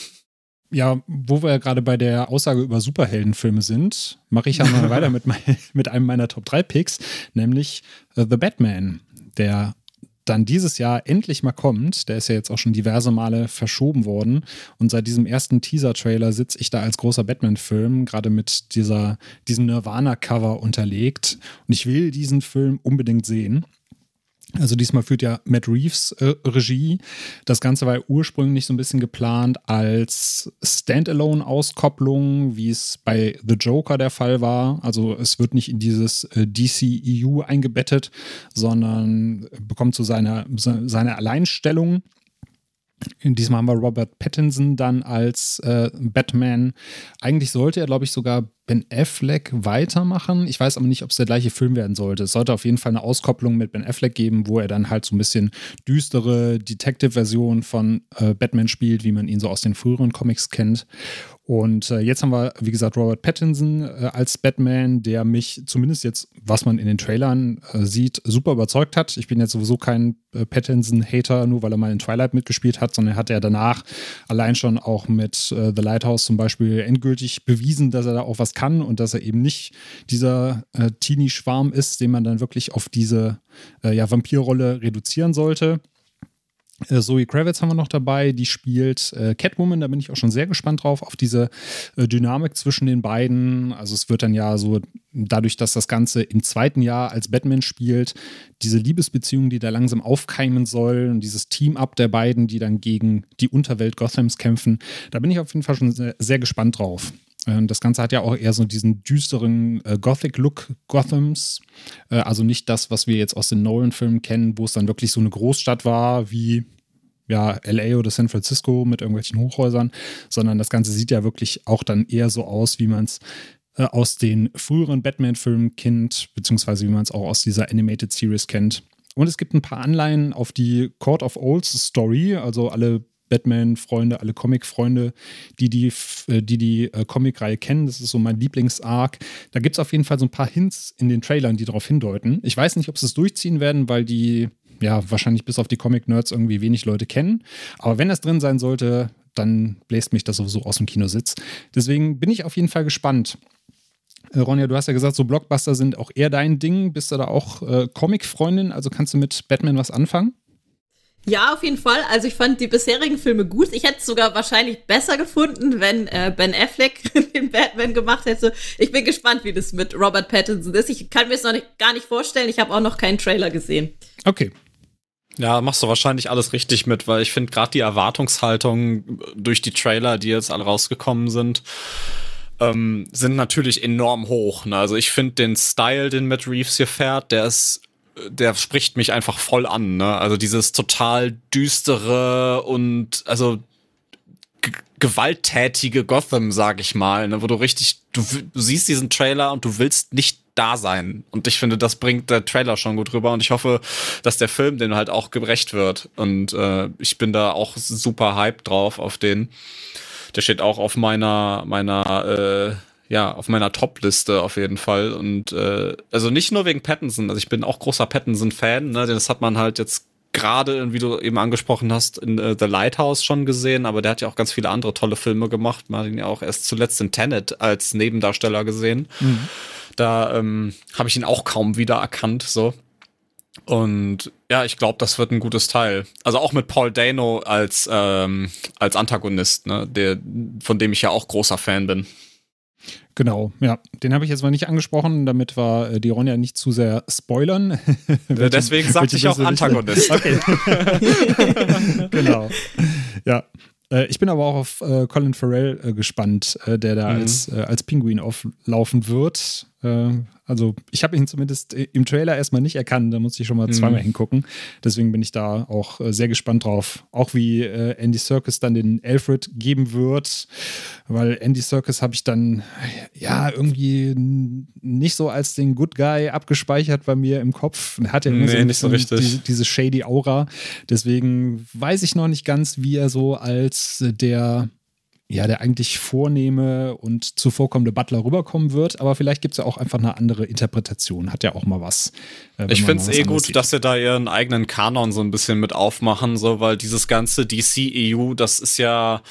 Ja, wo wir ja gerade bei der Aussage über Superheldenfilme sind, mache ich ja mal weiter mit, mein, mit einem meiner Top 3 Picks, nämlich uh, The Batman, der dann dieses Jahr endlich mal kommt. Der ist ja jetzt auch schon diverse Male verschoben worden. Und seit diesem ersten Teaser-Trailer sitze ich da als großer Batman-Film, gerade mit dieser, diesem Nirvana-Cover unterlegt. Und ich will diesen Film unbedingt sehen. Also diesmal führt ja Matt Reeves äh, Regie. Das Ganze war ursprünglich so ein bisschen geplant als Standalone-Auskopplung, wie es bei The Joker der Fall war. Also es wird nicht in dieses äh, DCEU eingebettet, sondern bekommt so seine, seine Alleinstellung. Diesmal haben wir Robert Pattinson dann als äh, Batman. Eigentlich sollte er, glaube ich, sogar Ben Affleck weitermachen. Ich weiß aber nicht, ob es der gleiche Film werden sollte. Es sollte auf jeden Fall eine Auskopplung mit Ben Affleck geben, wo er dann halt so ein bisschen düstere Detective-Version von äh, Batman spielt, wie man ihn so aus den früheren Comics kennt. Und äh, jetzt haben wir, wie gesagt, Robert Pattinson äh, als Batman, der mich zumindest jetzt, was man in den Trailern äh, sieht, super überzeugt hat. Ich bin jetzt sowieso kein äh, Pattinson-Hater, nur weil er mal in Twilight mitgespielt hat, sondern er hat ja danach allein schon auch mit äh, The Lighthouse zum Beispiel endgültig bewiesen, dass er da auch was kann und dass er eben nicht dieser äh, Teenie-Schwarm ist, den man dann wirklich auf diese ja, Vampirrolle reduzieren sollte. Äh, Zoe Kravitz haben wir noch dabei, die spielt äh, Catwoman, da bin ich auch schon sehr gespannt drauf, auf diese äh, Dynamik zwischen den beiden. Also es wird dann ja so, dadurch, dass das Ganze im zweiten Jahr als Batman spielt, diese Liebesbeziehung, die da langsam aufkeimen soll und dieses Team-Up der beiden, die dann gegen die Unterwelt Gothams kämpfen, da bin ich auf jeden Fall schon sehr, sehr gespannt drauf. Ähm, das Ganze hat ja auch eher so diesen düsteren äh, Gothic-Look Gothams. Äh, also nicht das, was wir jetzt aus den Nolan-Filmen kennen, wo es dann wirklich so eine Großstadt war wie ja, LA oder San Francisco mit irgendwelchen Hochhäusern, sondern das Ganze sieht ja wirklich auch dann eher so aus, wie man es äh, aus den früheren Batman-Filmen kennt, beziehungsweise wie man es auch aus dieser Animated Series kennt. Und es gibt ein paar Anleihen auf die Court of Owls Story, also alle Batman-Freunde, alle Comic-Freunde, die die, äh, die, die äh, Comic-Reihe kennen. Das ist so mein Lieblings-Arc. Da gibt es auf jeden Fall so ein paar Hints in den Trailern, die darauf hindeuten. Ich weiß nicht, ob sie es durchziehen werden, weil die ja wahrscheinlich bis auf die Comic-Nerds irgendwie wenig Leute kennen. Aber wenn das drin sein sollte, dann bläst mich das sowieso aus dem Kinositz. Deswegen bin ich auf jeden Fall gespannt. Äh, Ronja, du hast ja gesagt, so Blockbuster sind auch eher dein Ding. Bist du da auch äh, Comic-Freundin? Also kannst du mit Batman was anfangen? Ja, auf jeden Fall. Also ich fand die bisherigen Filme gut. Ich hätte es sogar wahrscheinlich besser gefunden, wenn äh, Ben Affleck den Batman gemacht hätte. Ich bin gespannt, wie das mit Robert Pattinson ist. Ich kann mir es noch nicht, gar nicht vorstellen. Ich habe auch noch keinen Trailer gesehen. Okay. Ja, machst du wahrscheinlich alles richtig mit, weil ich finde gerade die Erwartungshaltung durch die Trailer, die jetzt alle rausgekommen sind, ähm, sind natürlich enorm hoch. Ne? Also ich finde den Style, den Matt Reeves hier fährt, der ist der spricht mich einfach voll an, ne? Also dieses total düstere und also gewalttätige Gotham, sag ich mal, ne? wo du richtig, du, du siehst diesen Trailer und du willst nicht da sein. Und ich finde, das bringt der Trailer schon gut rüber. Und ich hoffe, dass der Film dem halt auch gerecht wird. Und äh, ich bin da auch super hyped drauf auf den. Der steht auch auf meiner, meiner, äh, ja, auf meiner Top-Liste auf jeden Fall. Und äh, also nicht nur wegen Pattinson, also ich bin auch großer Pattinson-Fan, ne? Das hat man halt jetzt gerade, wie du eben angesprochen hast, in uh, The Lighthouse schon gesehen, aber der hat ja auch ganz viele andere tolle Filme gemacht. Man hat ihn ja auch erst zuletzt in Tenet als Nebendarsteller gesehen. Mhm. Da ähm, habe ich ihn auch kaum wieder erkannt, so. Und ja, ich glaube, das wird ein gutes Teil. Also auch mit Paul Dano als, ähm, als Antagonist, ne, der, von dem ich ja auch großer Fan bin. Genau, ja. Den habe ich jetzt mal nicht angesprochen, damit wir äh, die Ronja nicht zu sehr spoilern. welche, Deswegen sagte ich auch Antagonist. Okay. genau. Ja. Äh, ich bin aber auch auf äh, Colin Farrell äh, gespannt, äh, der da mhm. als, äh, als Pinguin auflaufen wird. Also ich habe ihn zumindest im Trailer erstmal nicht erkannt, da muss ich schon mal mhm. zweimal hingucken. Deswegen bin ich da auch äh, sehr gespannt drauf. Auch wie äh, Andy Serkis dann den Alfred geben wird, weil Andy Serkis habe ich dann ja irgendwie nicht so als den Good Guy abgespeichert bei mir im Kopf. Er hat ja nee, so, nicht so richtig. Diese, diese shady Aura. Deswegen weiß ich noch nicht ganz, wie er so als der ja, der eigentlich vornehme und zuvorkommende Butler rüberkommen wird, aber vielleicht gibt es ja auch einfach eine andere Interpretation. Hat ja auch mal was. Äh, ich finde es eh gut, sieht. dass sie da ihren eigenen Kanon so ein bisschen mit aufmachen, so, weil dieses ganze DC-EU, das ist ja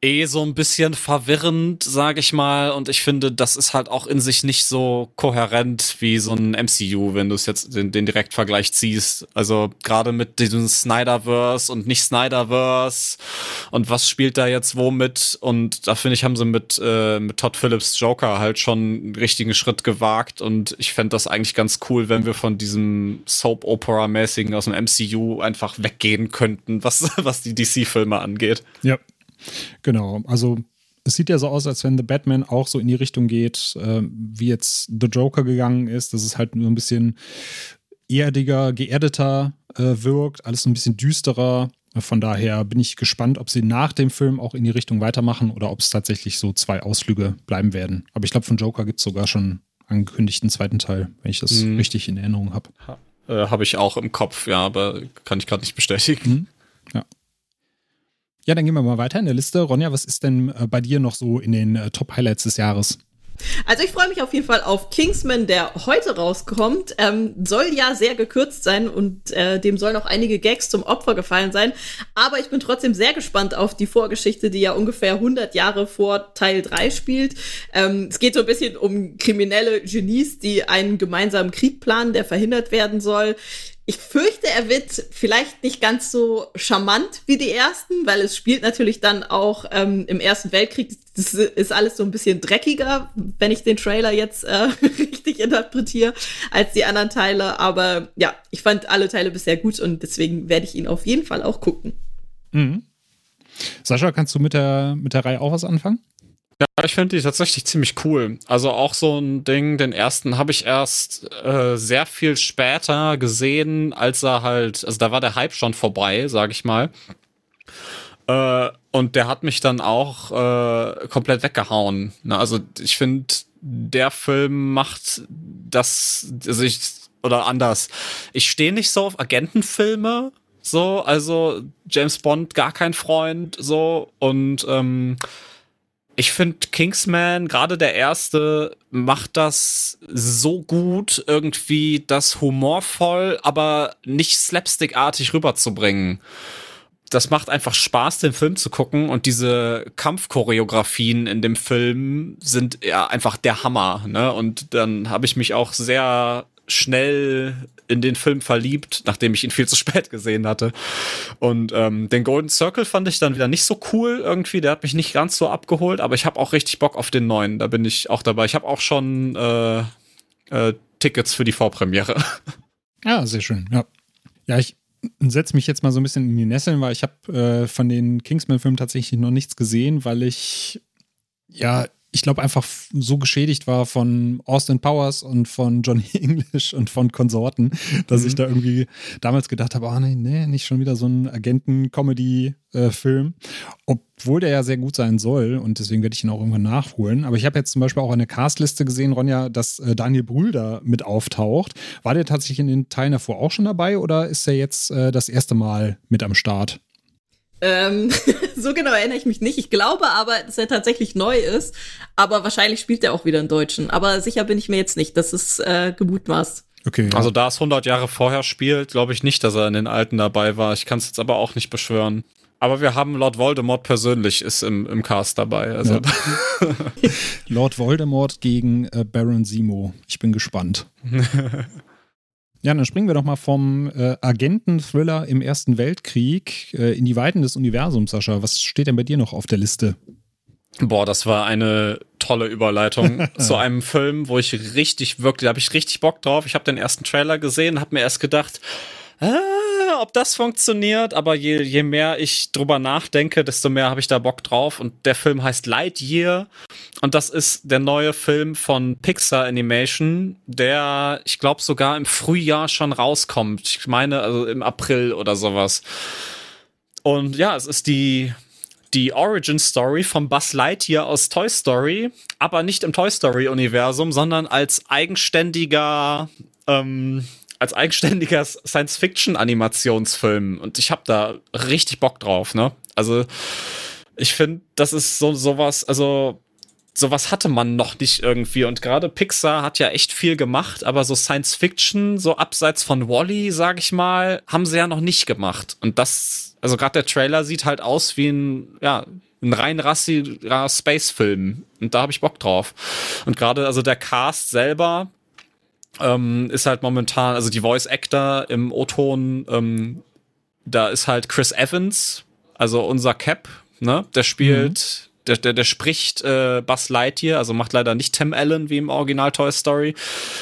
eh so ein bisschen verwirrend, sage ich mal. Und ich finde, das ist halt auch in sich nicht so kohärent wie so ein MCU, wenn du es jetzt den, den Direktvergleich ziehst. Also gerade mit diesem Snyderverse und nicht Snyderverse und was spielt da jetzt womit. Und da finde ich, haben sie mit, äh, mit Todd Phillips Joker halt schon einen richtigen Schritt gewagt. Und ich fände das eigentlich ganz cool, wenn wir von diesem Soap-Opera-mäßigen aus dem MCU einfach weggehen könnten, was, was die DC-Filme angeht. Ja, Genau, also es sieht ja so aus, als wenn The Batman auch so in die Richtung geht, äh, wie jetzt The Joker gegangen ist, dass es halt nur ein bisschen erdiger, geerdeter äh, wirkt, alles ein bisschen düsterer. Von daher bin ich gespannt, ob sie nach dem Film auch in die Richtung weitermachen oder ob es tatsächlich so zwei Ausflüge bleiben werden. Aber ich glaube, von Joker gibt es sogar schon angekündigten zweiten Teil, wenn ich das mhm. richtig in Erinnerung habe. Ha, äh, habe ich auch im Kopf, ja, aber kann ich gerade nicht bestätigen. Mhm. Ja. Dann gehen wir mal weiter in der Liste. Ronja, was ist denn äh, bei dir noch so in den äh, Top-Highlights des Jahres? Also ich freue mich auf jeden Fall auf Kingsman, der heute rauskommt. Ähm, soll ja sehr gekürzt sein und äh, dem sollen auch einige Gags zum Opfer gefallen sein. Aber ich bin trotzdem sehr gespannt auf die Vorgeschichte, die ja ungefähr 100 Jahre vor Teil 3 spielt. Ähm, es geht so ein bisschen um kriminelle Genies, die einen gemeinsamen Krieg planen, der verhindert werden soll. Ich fürchte, er wird vielleicht nicht ganz so charmant wie die ersten, weil es spielt natürlich dann auch ähm, im Ersten Weltkrieg. Das ist alles so ein bisschen dreckiger, wenn ich den Trailer jetzt äh, richtig interpretiere, als die anderen Teile. Aber ja, ich fand alle Teile bisher gut und deswegen werde ich ihn auf jeden Fall auch gucken. Mhm. Sascha, kannst du mit der, mit der Reihe auch was anfangen? Ja, ich finde die tatsächlich ziemlich cool. Also auch so ein Ding, den ersten habe ich erst äh, sehr viel später gesehen, als er halt, also da war der Hype schon vorbei, sag ich mal. Äh, und der hat mich dann auch äh, komplett weggehauen. Na, also ich finde, der Film macht das, also ich, oder anders. Ich stehe nicht so auf Agentenfilme, so, also James Bond gar kein Freund, so und ähm, ich finde Kingsman, gerade der erste, macht das so gut, irgendwie das humorvoll, aber nicht slapstickartig rüberzubringen. Das macht einfach Spaß, den Film zu gucken und diese Kampfchoreografien in dem Film sind ja einfach der Hammer. Ne? Und dann habe ich mich auch sehr schnell in den Film verliebt, nachdem ich ihn viel zu spät gesehen hatte. Und ähm, den Golden Circle fand ich dann wieder nicht so cool irgendwie. Der hat mich nicht ganz so abgeholt, aber ich habe auch richtig Bock auf den neuen. Da bin ich auch dabei. Ich habe auch schon äh, äh, Tickets für die Vorpremiere. Ja, sehr schön. Ja, ja ich setze mich jetzt mal so ein bisschen in die Nesseln, weil ich habe äh, von den Kingsman-Filmen tatsächlich noch nichts gesehen, weil ich ja ich glaube, einfach so geschädigt war von Austin Powers und von Johnny English und von Konsorten, dass mhm. ich da irgendwie damals gedacht habe, oh nee, nee, nicht schon wieder so ein Agenten-Comedy-Film. Obwohl der ja sehr gut sein soll und deswegen werde ich ihn auch irgendwann nachholen. Aber ich habe jetzt zum Beispiel auch eine Castliste gesehen, Ronja, dass äh, Daniel Brühl da mit auftaucht. War der tatsächlich in den Teilen davor auch schon dabei oder ist er jetzt äh, das erste Mal mit am Start? Ähm, so genau erinnere ich mich nicht. Ich glaube aber, dass er tatsächlich neu ist. Aber wahrscheinlich spielt er auch wieder einen Deutschen. Aber sicher bin ich mir jetzt nicht. Das ist äh, gemutmaßt. Okay. Ja. Also da es 100 Jahre vorher spielt, glaube ich nicht, dass er in den alten dabei war. Ich kann es jetzt aber auch nicht beschwören. Aber wir haben Lord Voldemort persönlich ist im, im Cast dabei. Also. Ja. Lord Voldemort gegen äh, Baron Simo. Ich bin gespannt. Ja, dann springen wir doch mal vom äh, Agenten-Thriller im Ersten Weltkrieg äh, in die Weiten des Universums, Sascha. Was steht denn bei dir noch auf der Liste? Boah, das war eine tolle Überleitung zu einem Film, wo ich richtig wirklich, da habe ich richtig Bock drauf. Ich habe den ersten Trailer gesehen, habe mir erst gedacht, ah, ob das funktioniert, aber je, je mehr ich drüber nachdenke, desto mehr habe ich da Bock drauf. Und der Film heißt Lightyear und das ist der neue Film von Pixar Animation, der, ich glaube, sogar im Frühjahr schon rauskommt. Ich meine, also im April oder sowas. Und ja, es ist die, die Origin Story von Buzz Lightyear aus Toy Story, aber nicht im Toy Story Universum, sondern als eigenständiger ähm, als eigenständiger Science-Fiction-Animationsfilm. Und ich habe da richtig Bock drauf, ne? Also ich finde, das ist so sowas, also sowas hatte man noch nicht irgendwie. Und gerade Pixar hat ja echt viel gemacht, aber so Science-Fiction, so abseits von Wally, -E, sag ich mal, haben sie ja noch nicht gemacht. Und das, also gerade der Trailer sieht halt aus wie ein, ja, ein rein rassiger Space-Film. Und da habe ich Bock drauf. Und gerade also der Cast selber ähm, ist halt momentan, also die Voice Actor im O-Ton, ähm, da ist halt Chris Evans, also unser Cap, ne? Der spielt, mhm. der, der, der spricht äh, Buzz Lightyear, also macht leider nicht Tim Allen wie im Original Toy Story.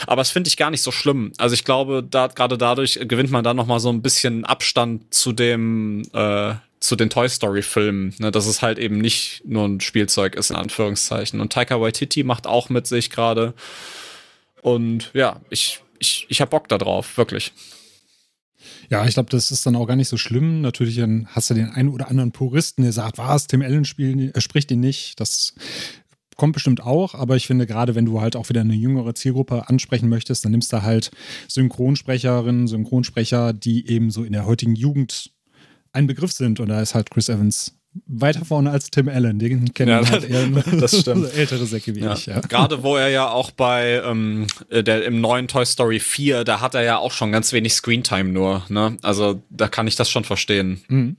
Aber das finde ich gar nicht so schlimm. Also ich glaube, da gerade dadurch gewinnt man dann noch mal so ein bisschen Abstand zu dem äh, zu den Toy Story Filmen, ne, dass es halt eben nicht nur ein Spielzeug ist in Anführungszeichen. Und Taika Waititi macht auch mit sich gerade. Und ja, ich, ich, ich habe Bock da drauf, wirklich. Ja, ich glaube, das ist dann auch gar nicht so schlimm. Natürlich dann hast du den einen oder anderen Puristen, der sagt, was, Tim Allen spielt, er spricht ihn nicht. Das kommt bestimmt auch, aber ich finde gerade, wenn du halt auch wieder eine jüngere Zielgruppe ansprechen möchtest, dann nimmst du halt Synchronsprecherinnen, Synchronsprecher, die eben so in der heutigen Jugend ein Begriff sind. Und da ist halt Chris Evans weiter vorne als Tim Allen. Den kennen ja, halt eher das stimmt. ältere Säcke wie ja. ich. Ja. Gerade wo er ja auch bei ähm, der, im neuen Toy Story 4, da hat er ja auch schon ganz wenig Screentime nur. Ne? Also da kann ich das schon verstehen. Mhm.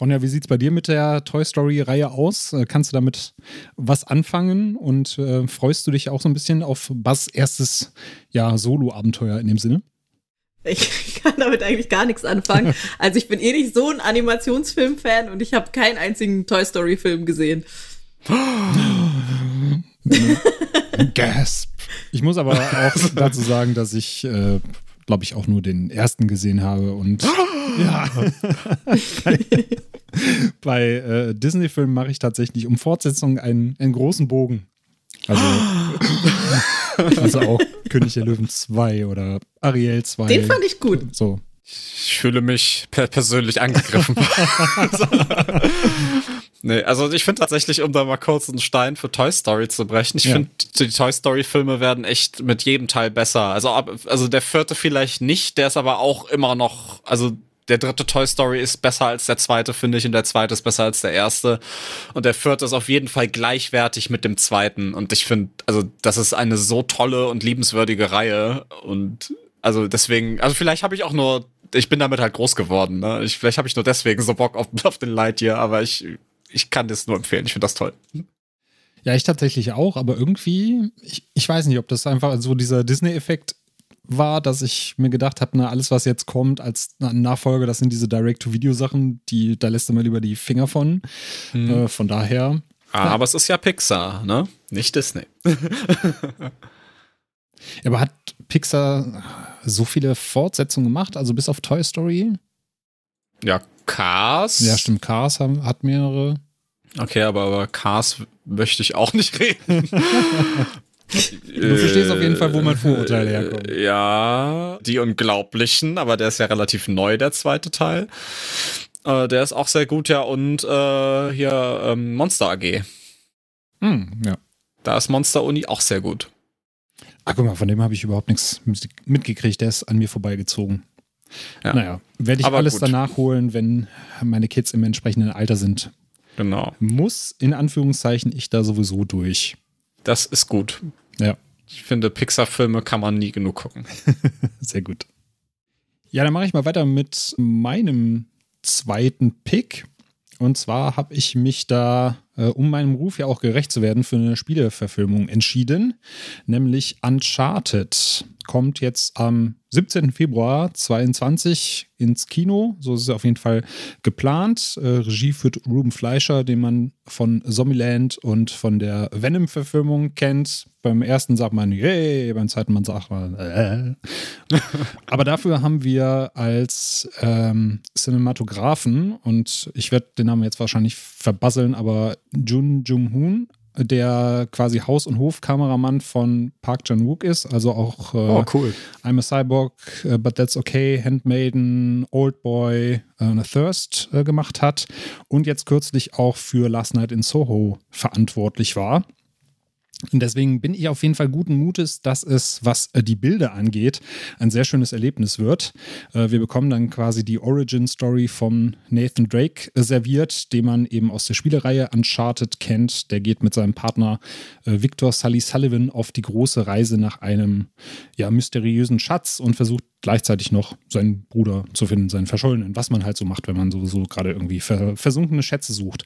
Ronja, wie sieht es bei dir mit der Toy Story-Reihe aus? Äh, kannst du damit was anfangen und äh, freust du dich auch so ein bisschen auf Buzz erstes ja, Solo-Abenteuer in dem Sinne? Ich kann damit eigentlich gar nichts anfangen. Also ich bin eh nicht so ein Animationsfilm-Fan und ich habe keinen einzigen Toy Story-Film gesehen. Gasp. Ich muss aber auch dazu sagen, dass ich, äh, glaube ich, auch nur den ersten gesehen habe und ja. bei, äh, Disney-Filmen mache ich tatsächlich um Fortsetzung einen, einen großen Bogen. Also, also auch König der Löwen 2 oder Ariel 2. Den fand ich gut. So. Ich fühle mich per persönlich angegriffen. nee, also ich finde tatsächlich, um da mal kurz einen Stein für Toy Story zu brechen, ich ja. finde, die Toy Story Filme werden echt mit jedem Teil besser. Also, also der vierte vielleicht nicht, der ist aber auch immer noch, also der dritte Toy Story ist besser als der zweite, finde ich, und der zweite ist besser als der erste. Und der vierte ist auf jeden Fall gleichwertig mit dem zweiten. Und ich finde, also, das ist eine so tolle und liebenswürdige Reihe. Und also deswegen, also vielleicht habe ich auch nur, ich bin damit halt groß geworden, ne? Ich, vielleicht habe ich nur deswegen so Bock auf, auf den Lightyear, aber ich, ich kann das nur empfehlen. Ich finde das toll. Ja, ich tatsächlich auch, aber irgendwie, ich, ich weiß nicht, ob das einfach so dieser Disney-Effekt war, dass ich mir gedacht habe, na, alles, was jetzt kommt als Nachfolger, das sind diese Direct-to-Video-Sachen, die, da lässt du mal lieber die Finger von. Hm. Äh, von daher. Ah, ja. Aber es ist ja Pixar, ne? Nicht Disney. aber hat Pixar so viele Fortsetzungen gemacht, also bis auf Toy Story? Ja, Cars. Ja, stimmt, Cars haben, hat mehrere. Okay, aber über Cars möchte ich auch nicht reden. Du verstehst auf jeden Fall, wo mein Vorurteil herkommt. Ja, die Unglaublichen, aber der ist ja relativ neu, der zweite Teil. Äh, der ist auch sehr gut, ja. Und äh, hier ähm, Monster AG. Hm, ja. Da ist Monster Uni auch sehr gut. Ach, guck mal, von dem habe ich überhaupt nichts mitgekriegt. Der ist an mir vorbeigezogen. Ja. Naja, werde ich Aber alles gut. danach holen, wenn meine Kids im entsprechenden Alter sind. Genau. Muss in Anführungszeichen ich da sowieso durch. Das ist gut. Ja. Ich finde, Pixar-Filme kann man nie genug gucken. Sehr gut. Ja, dann mache ich mal weiter mit meinem zweiten Pick. Und zwar habe ich mich da, äh, um meinem Ruf ja auch gerecht zu werden, für eine Spieleverfilmung entschieden, nämlich Uncharted. Kommt jetzt am 17. Februar 22 ins Kino. So ist es auf jeden Fall geplant. Äh, Regie führt Ruben Fleischer, den man von Zombieland und von der Venom-Verfilmung kennt. Beim ersten sagt man, yay, beim zweiten man sagt man, äh. Aber dafür haben wir als ähm, Cinematografen, und ich werde den Namen jetzt wahrscheinlich verbasseln, aber Jun Jung-hoon der quasi Haus- und Hofkameramann von Park Chan-wook ist, also auch äh, oh, cool. I'm a Cyborg, uh, But That's Okay, Handmaiden, Old Boy, uh, Thirst uh, gemacht hat und jetzt kürzlich auch für Last Night in Soho verantwortlich war. Und deswegen bin ich auf jeden Fall guten Mutes, dass es, was äh, die Bilder angeht, ein sehr schönes Erlebnis wird. Äh, wir bekommen dann quasi die Origin-Story von Nathan Drake äh, serviert, den man eben aus der Spielereihe Uncharted kennt. Der geht mit seinem Partner Victor Sully Sullivan auf die große Reise nach einem ja, mysteriösen Schatz und versucht gleichzeitig noch seinen Bruder zu finden, seinen Verschollenen, was man halt so macht, wenn man sowieso gerade irgendwie versunkene Schätze sucht.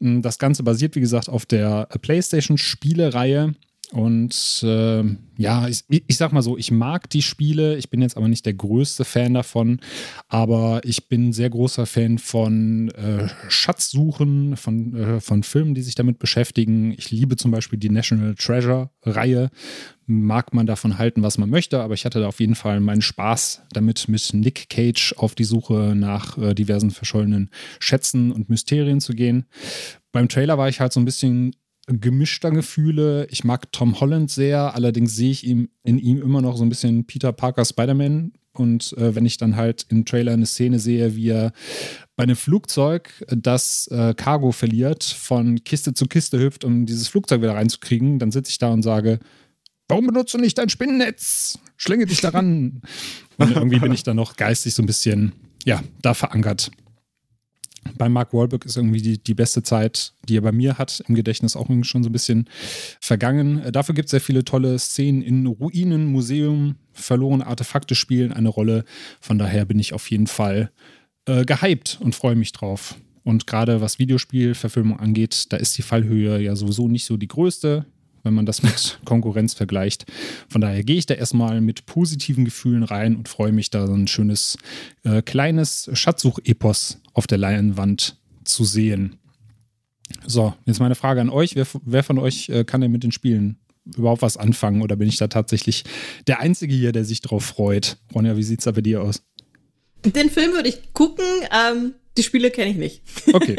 Mm, das Ganze basiert, wie gesagt, auf der PlayStation-Spielereihe und äh, ja, ich, ich sag mal so, ich mag die Spiele, ich bin jetzt aber nicht der größte Fan davon, aber ich bin sehr großer Fan von äh, Schatzsuchen, von, äh, von Filmen, die sich damit beschäftigen. Ich liebe zum Beispiel die National Treasure-Reihe. Mag man davon halten, was man möchte, aber ich hatte da auf jeden Fall meinen Spaß damit, mit Nick Cage auf die Suche nach äh, diversen verschollenen Schätzen und Mysterien zu gehen. Beim Trailer war ich halt so ein bisschen gemischter Gefühle. Ich mag Tom Holland sehr, allerdings sehe ich ihm, in ihm immer noch so ein bisschen Peter Parker Spider-Man. Und äh, wenn ich dann halt im Trailer eine Szene sehe, wie er bei einem Flugzeug das äh, Cargo verliert, von Kiste zu Kiste hüpft, um dieses Flugzeug wieder reinzukriegen, dann sitze ich da und sage, warum benutzt du nicht dein Spinnennetz? Schlinge dich daran. und irgendwie bin ich da noch geistig so ein bisschen, ja, da verankert bei Mark Wahlberg ist irgendwie die, die beste Zeit, die er bei mir hat, im Gedächtnis auch schon so ein bisschen vergangen. Äh, dafür gibt es sehr viele tolle Szenen in Ruinen, Museum, verlorene Artefakte spielen eine Rolle. Von daher bin ich auf jeden Fall äh, gehypt und freue mich drauf. Und gerade was Videospielverfilmung angeht, da ist die Fallhöhe ja sowieso nicht so die größte wenn man das mit Konkurrenz vergleicht. Von daher gehe ich da erstmal mit positiven Gefühlen rein und freue mich da so ein schönes äh, kleines Schatzsuch-Epos auf der Leinwand zu sehen. So, jetzt meine Frage an euch. Wer, wer von euch äh, kann denn mit den Spielen überhaupt was anfangen? Oder bin ich da tatsächlich der Einzige hier, der sich drauf freut? Ronja, wie sieht es da bei dir aus? Den Film würde ich gucken. Ähm, die Spiele kenne ich nicht. Okay.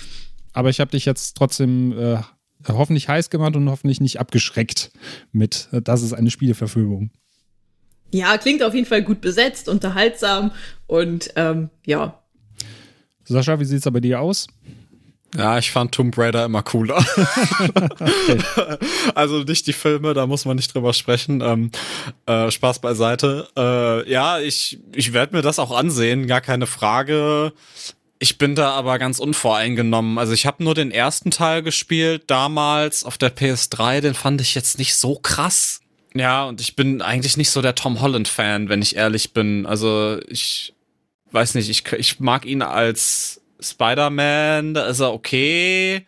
Aber ich habe dich jetzt trotzdem äh, hoffentlich heiß gemacht und hoffentlich nicht abgeschreckt mit, das ist eine Spieleverfilmung. Ja, klingt auf jeden Fall gut besetzt, unterhaltsam und ähm, ja. Sascha, wie sieht es bei dir aus? Ja, ich fand Tomb Raider immer cooler. okay. Also nicht die Filme, da muss man nicht drüber sprechen. Ähm, äh, Spaß beiseite. Äh, ja, ich, ich werde mir das auch ansehen, gar keine Frage. Ich bin da aber ganz unvoreingenommen. Also ich habe nur den ersten Teil gespielt damals auf der PS3, den fand ich jetzt nicht so krass. Ja, und ich bin eigentlich nicht so der Tom Holland-Fan, wenn ich ehrlich bin. Also ich weiß nicht, ich, ich mag ihn als Spider-Man, da ist er okay.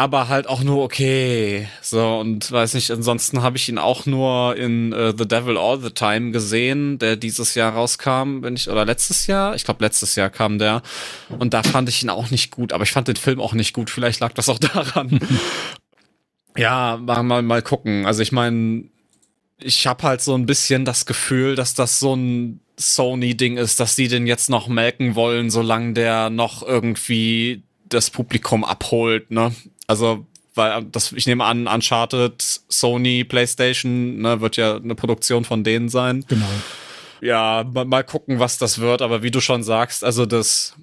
aber halt auch nur okay. So, und weiß nicht, ansonsten habe ich ihn auch nur in uh, The Devil All the Time gesehen, der dieses Jahr rauskam, wenn ich, oder letztes Jahr? Ich glaube, letztes Jahr kam der. Und da fand ich ihn auch nicht gut, aber ich fand den Film auch nicht gut. Vielleicht lag das auch daran. ja, mal, mal, mal gucken. Also ich meine, ich habe halt so ein bisschen das Gefühl, dass das so ein Sony-Ding ist, dass sie den jetzt noch melken wollen, solange der noch irgendwie das Publikum abholt, ne? Also, weil das, ich nehme an, Uncharted, Sony, PlayStation, ne, wird ja eine Produktion von denen sein. Genau. Ja, mal, mal gucken, was das wird, aber wie du schon sagst, also das,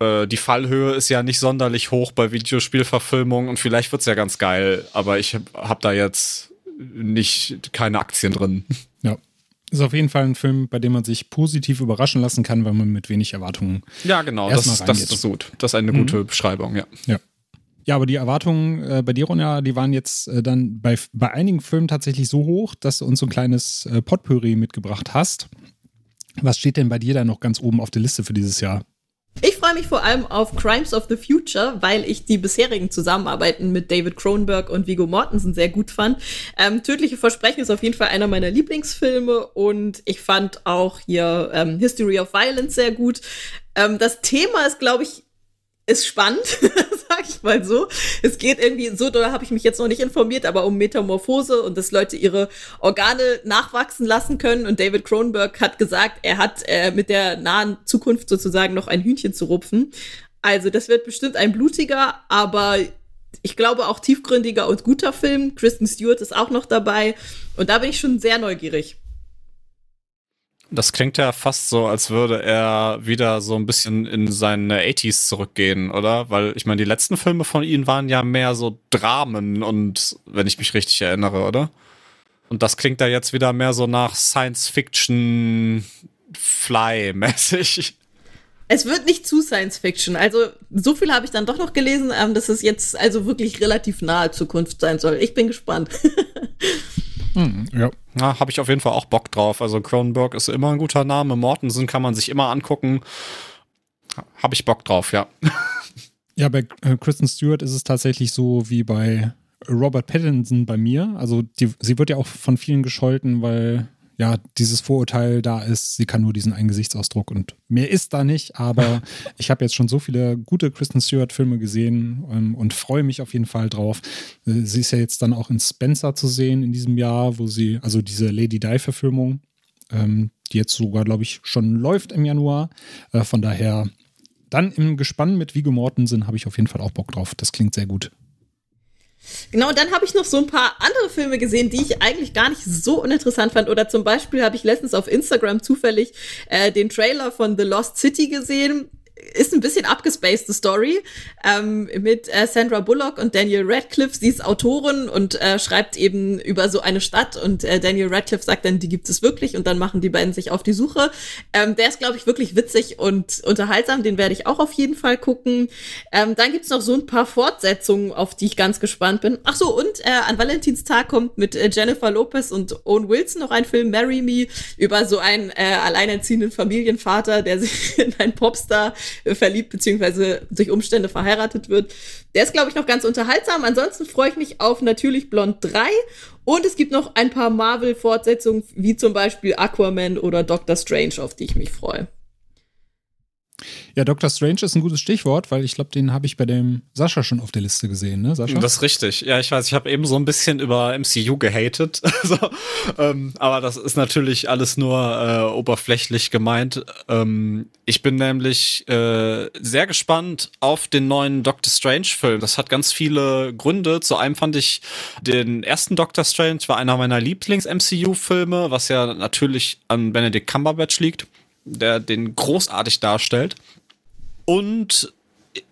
äh, die Fallhöhe ist ja nicht sonderlich hoch bei Videospielverfilmungen und vielleicht wird's ja ganz geil, aber ich habe da jetzt nicht keine Aktien drin. Ist auf jeden Fall ein Film, bei dem man sich positiv überraschen lassen kann, weil man mit wenig Erwartungen. Ja, genau, das, das ist gut. Das ist eine mhm. gute Beschreibung, ja. Ja. Ja, aber die Erwartungen äh, bei dir, Ronja, die waren jetzt äh, dann bei, bei einigen Filmen tatsächlich so hoch, dass du uns so ein kleines äh, Potpourri mitgebracht hast. Was steht denn bei dir da noch ganz oben auf der Liste für dieses Jahr? Ich freue mich vor allem auf Crimes of the Future, weil ich die bisherigen Zusammenarbeiten mit David Cronenberg und Vigo Mortensen sehr gut fand. Ähm, Tödliche Versprechen ist auf jeden Fall einer meiner Lieblingsfilme und ich fand auch hier ähm, History of Violence sehr gut. Ähm, das Thema ist, glaube ich, ist spannend, ich so. Es geht irgendwie, so da habe ich mich jetzt noch nicht informiert, aber um Metamorphose und dass Leute ihre Organe nachwachsen lassen können. Und David Cronenberg hat gesagt, er hat äh, mit der nahen Zukunft sozusagen noch ein Hühnchen zu rupfen. Also das wird bestimmt ein blutiger, aber ich glaube auch tiefgründiger und guter Film. Kristen Stewart ist auch noch dabei. Und da bin ich schon sehr neugierig. Das klingt ja fast so, als würde er wieder so ein bisschen in seine 80s zurückgehen, oder? Weil ich meine, die letzten Filme von ihm waren ja mehr so Dramen und, wenn ich mich richtig erinnere, oder? Und das klingt da jetzt wieder mehr so nach Science Fiction Fly-mäßig. Es wird nicht zu Science Fiction. Also, so viel habe ich dann doch noch gelesen, ähm, dass es jetzt also wirklich relativ nahe Zukunft sein soll. Ich bin gespannt. hm, ja. Ja, habe ich auf jeden Fall auch Bock drauf. Also Cronenberg ist immer ein guter Name. Mortensen kann man sich immer angucken. Habe ich Bock drauf, ja. Ja, bei äh, Kristen Stewart ist es tatsächlich so wie bei Robert Pattinson bei mir. Also die, sie wird ja auch von vielen gescholten, weil ja, dieses Vorurteil da ist, sie kann nur diesen einen Gesichtsausdruck und mehr ist da nicht, aber ich habe jetzt schon so viele gute Kristen Stewart-Filme gesehen ähm, und freue mich auf jeden Fall drauf. Äh, sie ist ja jetzt dann auch in Spencer zu sehen in diesem Jahr, wo sie, also diese Lady Di-Verfilmung, ähm, die jetzt sogar, glaube ich, schon läuft im Januar. Äh, von daher, dann im Gespann mit Viggo Mortensen habe ich auf jeden Fall auch Bock drauf. Das klingt sehr gut. Genau, und dann habe ich noch so ein paar andere Filme gesehen, die ich eigentlich gar nicht so uninteressant fand. Oder zum Beispiel habe ich letztens auf Instagram zufällig äh, den Trailer von The Lost City gesehen ist ein bisschen abgespacede Story ähm, mit äh, Sandra Bullock und Daniel Radcliffe. Sie ist Autorin und äh, schreibt eben über so eine Stadt und äh, Daniel Radcliffe sagt dann, die gibt es wirklich und dann machen die beiden sich auf die Suche. Ähm, der ist, glaube ich, wirklich witzig und unterhaltsam. Den werde ich auch auf jeden Fall gucken. Ähm, dann gibt's noch so ein paar Fortsetzungen, auf die ich ganz gespannt bin. Ach so, und äh, an Valentinstag kommt mit äh, Jennifer Lopez und Owen Wilson noch ein Film, Marry Me, über so einen äh, alleinerziehenden Familienvater, der sich in einen Popstar verliebt beziehungsweise durch Umstände verheiratet wird. Der ist, glaube ich, noch ganz unterhaltsam. Ansonsten freue ich mich auf natürlich Blond 3 und es gibt noch ein paar Marvel-Fortsetzungen, wie zum Beispiel Aquaman oder Doctor Strange, auf die ich mich freue. Ja, Doctor Strange ist ein gutes Stichwort, weil ich glaube, den habe ich bei dem Sascha schon auf der Liste gesehen, ne, Sascha? Das ist richtig. Ja, ich weiß, ich habe eben so ein bisschen über MCU gehatet. also, ähm, aber das ist natürlich alles nur äh, oberflächlich gemeint. Ähm, ich bin nämlich äh, sehr gespannt auf den neuen Doctor Strange-Film. Das hat ganz viele Gründe. Zu einem fand ich den ersten Doctor Strange war einer meiner Lieblings-MCU-Filme, was ja natürlich an Benedict Cumberbatch liegt der den großartig darstellt. Und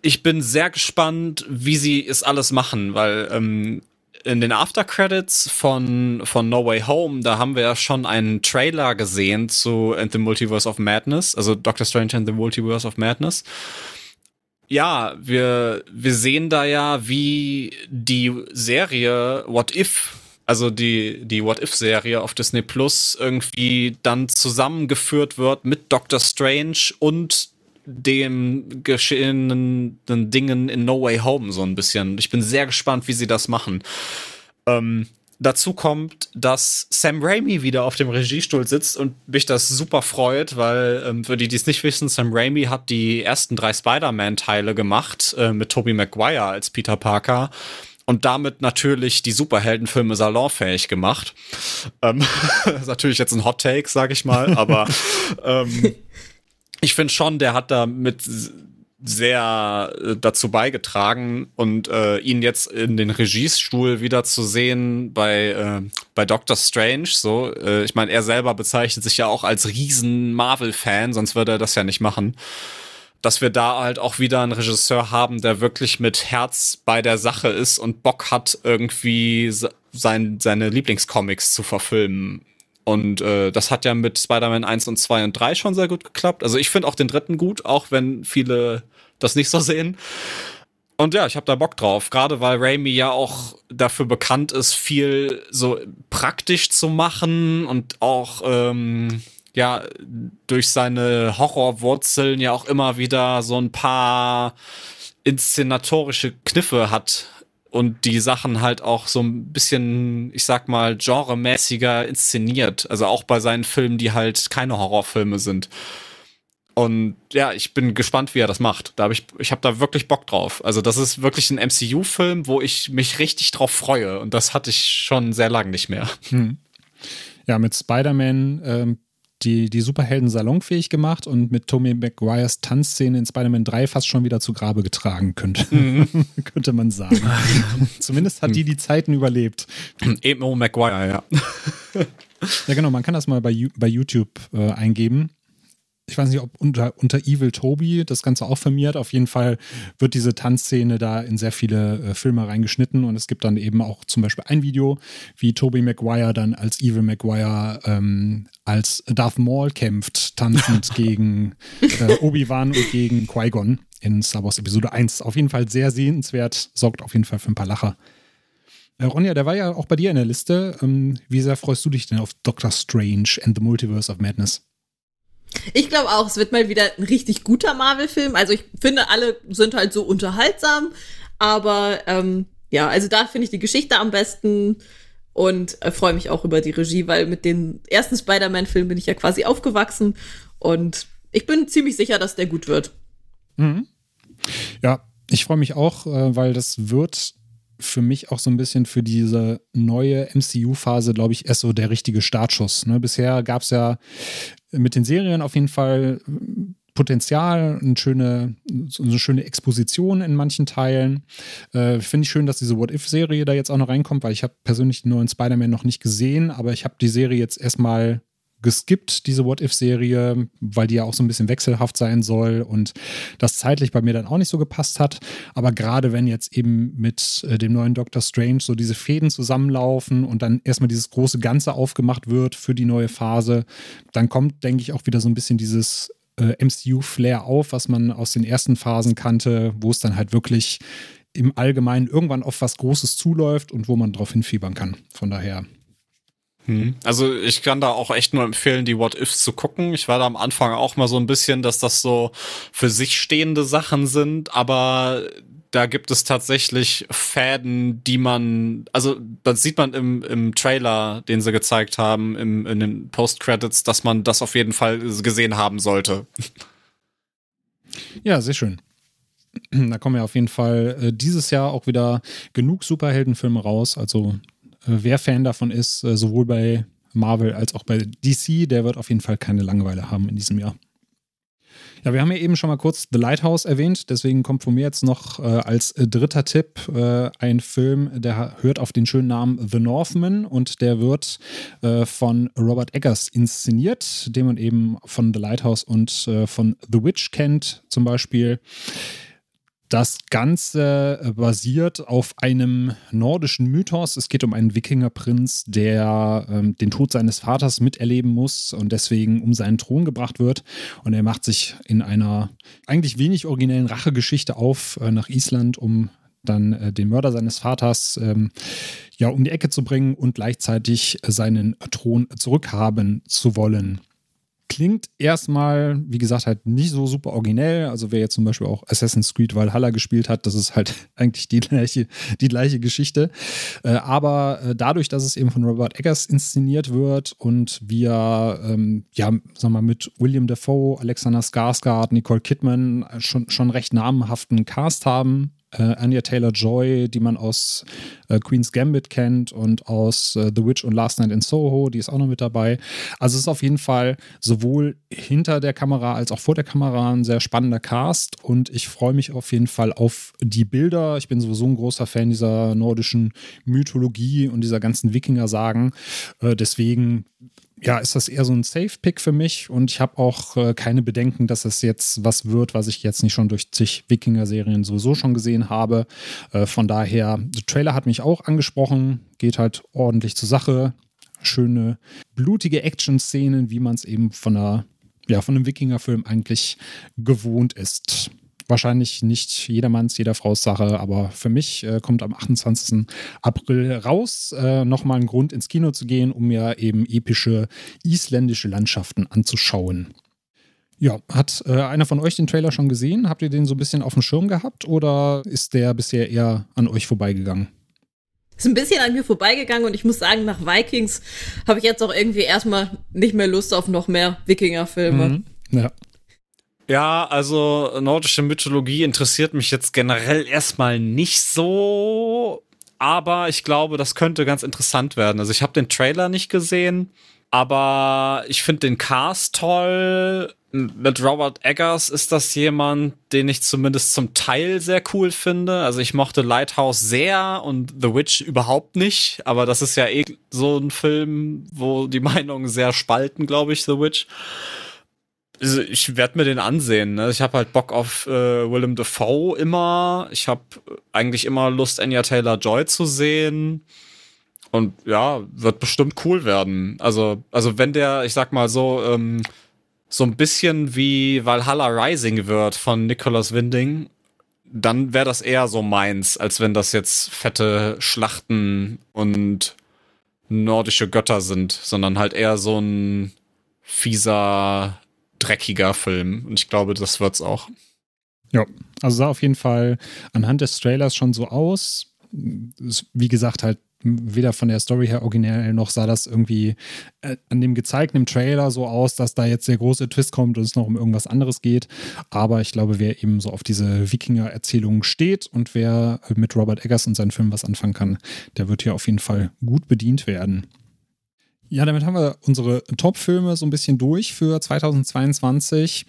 ich bin sehr gespannt, wie sie es alles machen, weil ähm, in den After Credits von, von No Way Home, da haben wir ja schon einen Trailer gesehen zu And the Multiverse of Madness, also Doctor Strange and the Multiverse of Madness. Ja, wir, wir sehen da ja, wie die Serie What If also die, die What-If-Serie auf Disney Plus irgendwie dann zusammengeführt wird mit Doctor Strange und den geschehenen Dingen in No Way Home so ein bisschen. Ich bin sehr gespannt, wie sie das machen. Ähm, dazu kommt, dass Sam Raimi wieder auf dem Regiestuhl sitzt und mich das super freut, weil ähm, für die, die es nicht wissen, Sam Raimi hat die ersten drei Spider-Man-Teile gemacht äh, mit Tobey Maguire als Peter Parker und damit natürlich die Superheldenfilme salonfähig gemacht. Ähm, ist natürlich jetzt ein Hot Take, sag ich mal, aber ähm, ich finde schon, der hat da mit sehr äh, dazu beigetragen und äh, ihn jetzt in den Regiestuhl wieder zu sehen bei äh, bei Doctor Strange so äh, ich meine er selber bezeichnet sich ja auch als riesen Marvel Fan sonst würde er das ja nicht machen dass wir da halt auch wieder einen Regisseur haben der wirklich mit Herz bei der Sache ist und Bock hat irgendwie sein, seine Lieblingscomics zu verfilmen und äh, das hat ja mit Spider-Man 1 und 2 und 3 schon sehr gut geklappt. Also ich finde auch den dritten gut, auch wenn viele das nicht so sehen. Und ja, ich habe da Bock drauf, gerade weil Raimi ja auch dafür bekannt ist, viel so praktisch zu machen und auch ähm, ja durch seine Horrorwurzeln ja auch immer wieder so ein paar inszenatorische Kniffe hat, und die Sachen halt auch so ein bisschen, ich sag mal, genremäßiger inszeniert. Also auch bei seinen Filmen, die halt keine Horrorfilme sind. Und ja, ich bin gespannt, wie er das macht. Da habe ich, ich habe da wirklich Bock drauf. Also das ist wirklich ein MCU-Film, wo ich mich richtig drauf freue. Und das hatte ich schon sehr lange nicht mehr. Hm. Ja, mit Spider-Man ähm, die, die Superhelden salonfähig gemacht und mit Tommy McGuires Tanzszene in Spider-Man 3 fast schon wieder zu Grabe getragen könnte, mhm. könnte man sagen. Zumindest hat die die Zeiten überlebt. Emo McGuire, ja. ja, genau, man kann das mal bei, bei YouTube äh, eingeben ich weiß nicht, ob unter, unter Evil Toby das Ganze auch firmiert. Auf jeden Fall wird diese Tanzszene da in sehr viele äh, Filme reingeschnitten und es gibt dann eben auch zum Beispiel ein Video, wie Toby Maguire dann als Evil Maguire ähm, als Darth Maul kämpft, tanzend gegen äh, Obi-Wan und gegen Qui-Gon in Star Wars Episode 1. Auf jeden Fall sehr sehenswert, sorgt auf jeden Fall für ein paar Lacher. Äh, Ronja, der war ja auch bei dir in der Liste. Ähm, wie sehr freust du dich denn auf Doctor Strange and the Multiverse of Madness? Ich glaube auch, es wird mal wieder ein richtig guter Marvel-Film. Also ich finde, alle sind halt so unterhaltsam, aber ähm, ja, also da finde ich die Geschichte am besten und äh, freue mich auch über die Regie, weil mit den ersten Spider-Man-Filmen bin ich ja quasi aufgewachsen und ich bin ziemlich sicher, dass der gut wird. Mhm. Ja, ich freue mich auch, äh, weil das wird für mich auch so ein bisschen für diese neue MCU-Phase, glaube ich, erst so der richtige Startschuss. Ne? Bisher gab es ja mit den Serien auf jeden Fall Potenzial, eine schöne, eine schöne Exposition in manchen Teilen. Äh, Finde ich schön, dass diese What-If-Serie da jetzt auch noch reinkommt, weil ich habe persönlich den neuen Spider-Man noch nicht gesehen, aber ich habe die Serie jetzt erstmal geskippt, diese What-If-Serie, weil die ja auch so ein bisschen wechselhaft sein soll und das zeitlich bei mir dann auch nicht so gepasst hat. Aber gerade wenn jetzt eben mit äh, dem neuen Doctor Strange so diese Fäden zusammenlaufen und dann erstmal dieses große Ganze aufgemacht wird für die neue Phase, dann kommt, denke ich, auch wieder so ein bisschen dieses äh, MCU-Flair auf, was man aus den ersten Phasen kannte, wo es dann halt wirklich im Allgemeinen irgendwann auf was Großes zuläuft und wo man drauf hinfiebern kann. Von daher. Also ich kann da auch echt nur empfehlen, die What-Ifs zu gucken. Ich war da am Anfang auch mal so ein bisschen, dass das so für sich stehende Sachen sind, aber da gibt es tatsächlich Fäden, die man, also das sieht man im, im Trailer, den sie gezeigt haben, im, in den Post-Credits, dass man das auf jeden Fall gesehen haben sollte. Ja, sehr schön. Da kommen ja auf jeden Fall äh, dieses Jahr auch wieder genug Superheldenfilme raus. Also wer Fan davon ist, äh, sowohl bei Marvel als auch bei DC, der wird auf jeden Fall keine Langeweile haben in diesem Jahr. Ja, wir haben ja eben schon mal kurz The Lighthouse erwähnt, deswegen kommt von mir jetzt noch äh, als äh, dritter Tipp äh, ein Film, der hört auf den schönen Namen The Northman und der wird äh, von Robert Eggers inszeniert, den man eben von The Lighthouse und von The Witch kennt zum Beispiel. Das Ganze äh, basiert auf einem nordischen Mythos. Es geht um einen Wikingerprinz, der ähm, den Tod seines Vaters miterleben muss und deswegen um seinen Thron gebracht wird. Und er macht sich in einer eigentlich wenig originellen Rachegeschichte auf äh, nach Island, um dann äh, den Mörder seines Vaters ähm, ja um die Ecke zu bringen und gleichzeitig seinen Thron zurückhaben zu wollen. Klingt erstmal, wie gesagt, halt nicht so super originell. Also wer jetzt zum Beispiel auch Assassin's Creed Valhalla gespielt hat, das ist halt eigentlich die gleiche, die gleiche Geschichte. Äh, aber äh, dadurch, dass es eben von Robert Eggers inszeniert wird und wir, ähm, ja, wir mal, mit William Dafoe, Alexander Skarsgård, Nicole Kidman schon, schon recht namenhaften Cast haben, äh, Anya Taylor Joy, die man aus äh, Queen's Gambit kennt und aus äh, The Witch und Last Night in Soho, die ist auch noch mit dabei. Also es ist auf jeden Fall sowohl hinter der Kamera als auch vor der Kamera ein sehr spannender Cast und ich freue mich auf jeden Fall auf die Bilder. Ich bin sowieso ein großer Fan dieser nordischen Mythologie und dieser ganzen Wikinger-Sagen. Äh, deswegen ja, ist das eher so ein Safe-Pick für mich und ich habe auch äh, keine Bedenken, dass es jetzt was wird, was ich jetzt nicht schon durch zig Wikinger-Serien sowieso schon gesehen habe. Äh, von daher, der Trailer hat mich auch angesprochen, geht halt ordentlich zur Sache. Schöne, blutige Action-Szenen, wie man es eben von einer, ja, von einem Wikinger-Film eigentlich gewohnt ist wahrscheinlich nicht jedermanns, jeder Frau's Sache, aber für mich äh, kommt am 28. April raus. Äh, Nochmal ein Grund, ins Kino zu gehen, um mir eben epische isländische Landschaften anzuschauen. Ja, hat äh, einer von euch den Trailer schon gesehen? Habt ihr den so ein bisschen auf dem Schirm gehabt oder ist der bisher eher an euch vorbeigegangen? Ist ein bisschen an mir vorbeigegangen und ich muss sagen, nach Vikings habe ich jetzt auch irgendwie erstmal nicht mehr Lust auf noch mehr Wikinger-Filme. Mhm. Ja. Ja, also nordische Mythologie interessiert mich jetzt generell erstmal nicht so, aber ich glaube, das könnte ganz interessant werden. Also ich habe den Trailer nicht gesehen, aber ich finde den Cast toll. Mit Robert Eggers ist das jemand, den ich zumindest zum Teil sehr cool finde. Also ich mochte Lighthouse sehr und The Witch überhaupt nicht, aber das ist ja eh so ein Film, wo die Meinungen sehr spalten, glaube ich, The Witch also ich werde mir den ansehen. Ne? Ich habe halt Bock auf äh, Willem Dafoe immer. Ich habe eigentlich immer Lust, Anya Taylor Joy zu sehen. Und ja, wird bestimmt cool werden. Also, also wenn der, ich sag mal so, ähm, so ein bisschen wie Valhalla Rising wird von Nicholas Winding, dann wäre das eher so meins, als wenn das jetzt fette Schlachten und nordische Götter sind, sondern halt eher so ein fieser dreckiger Film. Und ich glaube, das wird's auch. Ja, also sah auf jeden Fall anhand des Trailers schon so aus. Wie gesagt, halt weder von der Story her originell noch sah das irgendwie äh, an dem gezeigten Trailer so aus, dass da jetzt der große Twist kommt und es noch um irgendwas anderes geht. Aber ich glaube, wer eben so auf diese Wikinger-Erzählungen steht und wer mit Robert Eggers und seinen Film was anfangen kann, der wird hier auf jeden Fall gut bedient werden. Ja, damit haben wir unsere Top-Filme so ein bisschen durch für 2022.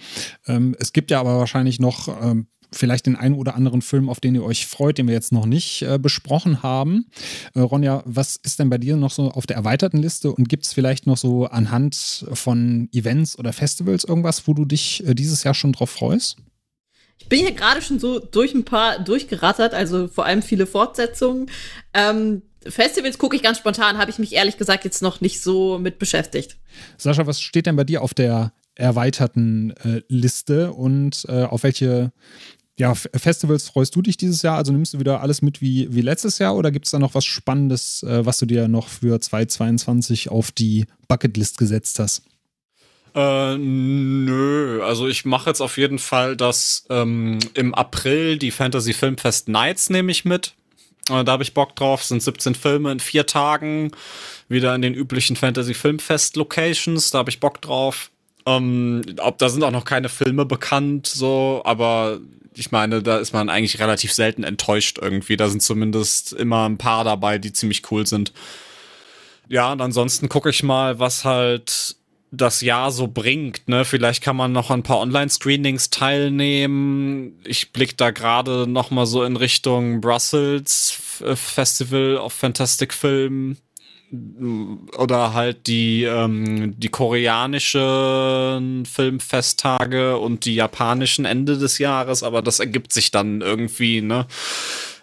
Ähm, es gibt ja aber wahrscheinlich noch ähm, vielleicht den einen oder anderen Film, auf den ihr euch freut, den wir jetzt noch nicht äh, besprochen haben. Äh, Ronja, was ist denn bei dir noch so auf der erweiterten Liste und gibt es vielleicht noch so anhand von Events oder Festivals irgendwas, wo du dich äh, dieses Jahr schon drauf freust? Ich bin hier gerade schon so durch ein paar durchgerattert, also vor allem viele Fortsetzungen. Ähm, Festivals gucke ich ganz spontan, habe ich mich ehrlich gesagt jetzt noch nicht so mit beschäftigt. Sascha, was steht denn bei dir auf der erweiterten äh, Liste und äh, auf welche ja, Festivals freust du dich dieses Jahr? Also nimmst du wieder alles mit wie, wie letztes Jahr oder gibt es da noch was Spannendes, äh, was du dir noch für 2022 auf die Bucketlist gesetzt hast? Äh, nö, also ich mache jetzt auf jeden Fall das ähm, im April die Fantasy Filmfest Nights nehme ich mit. Äh, da habe ich Bock drauf. Sind 17 Filme in vier Tagen. Wieder in den üblichen Fantasy-Filmfest-Locations. Da habe ich Bock drauf. Ähm, ob da sind auch noch keine Filme bekannt, so, aber ich meine, da ist man eigentlich relativ selten enttäuscht irgendwie. Da sind zumindest immer ein paar dabei, die ziemlich cool sind. Ja, und ansonsten gucke ich mal, was halt das Jahr so bringt. Ne? Vielleicht kann man noch ein paar Online-Screenings teilnehmen. Ich blicke da gerade noch mal so in Richtung Brussels Festival of Fantastic Film oder halt die ähm, die koreanischen Filmfesttage und die japanischen Ende des Jahres, aber das ergibt sich dann irgendwie, ne?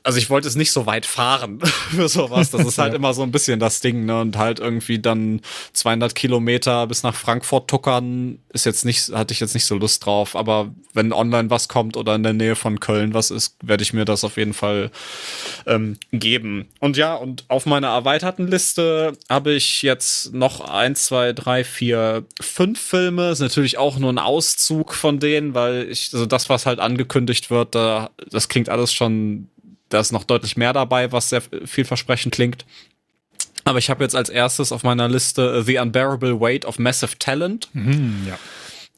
Also ich wollte es nicht so weit fahren für sowas. Das ist halt ja. immer so ein bisschen das Ding, ne? Und halt irgendwie dann 200 Kilometer bis nach Frankfurt tuckern ist jetzt nicht, hatte ich jetzt nicht so Lust drauf. Aber wenn online was kommt oder in der Nähe von Köln was ist, werde ich mir das auf jeden Fall ähm, geben. Und ja, und auf meiner erweiterten Liste habe ich jetzt noch eins, zwei, drei, vier, fünf Filme. Ist natürlich auch nur ein Auszug von denen, weil ich, also das, was halt angekündigt wird, da, das klingt alles schon da ist noch deutlich mehr dabei, was sehr vielversprechend klingt. Aber ich habe jetzt als erstes auf meiner Liste The Unbearable Weight of Massive Talent. Mhm, ja.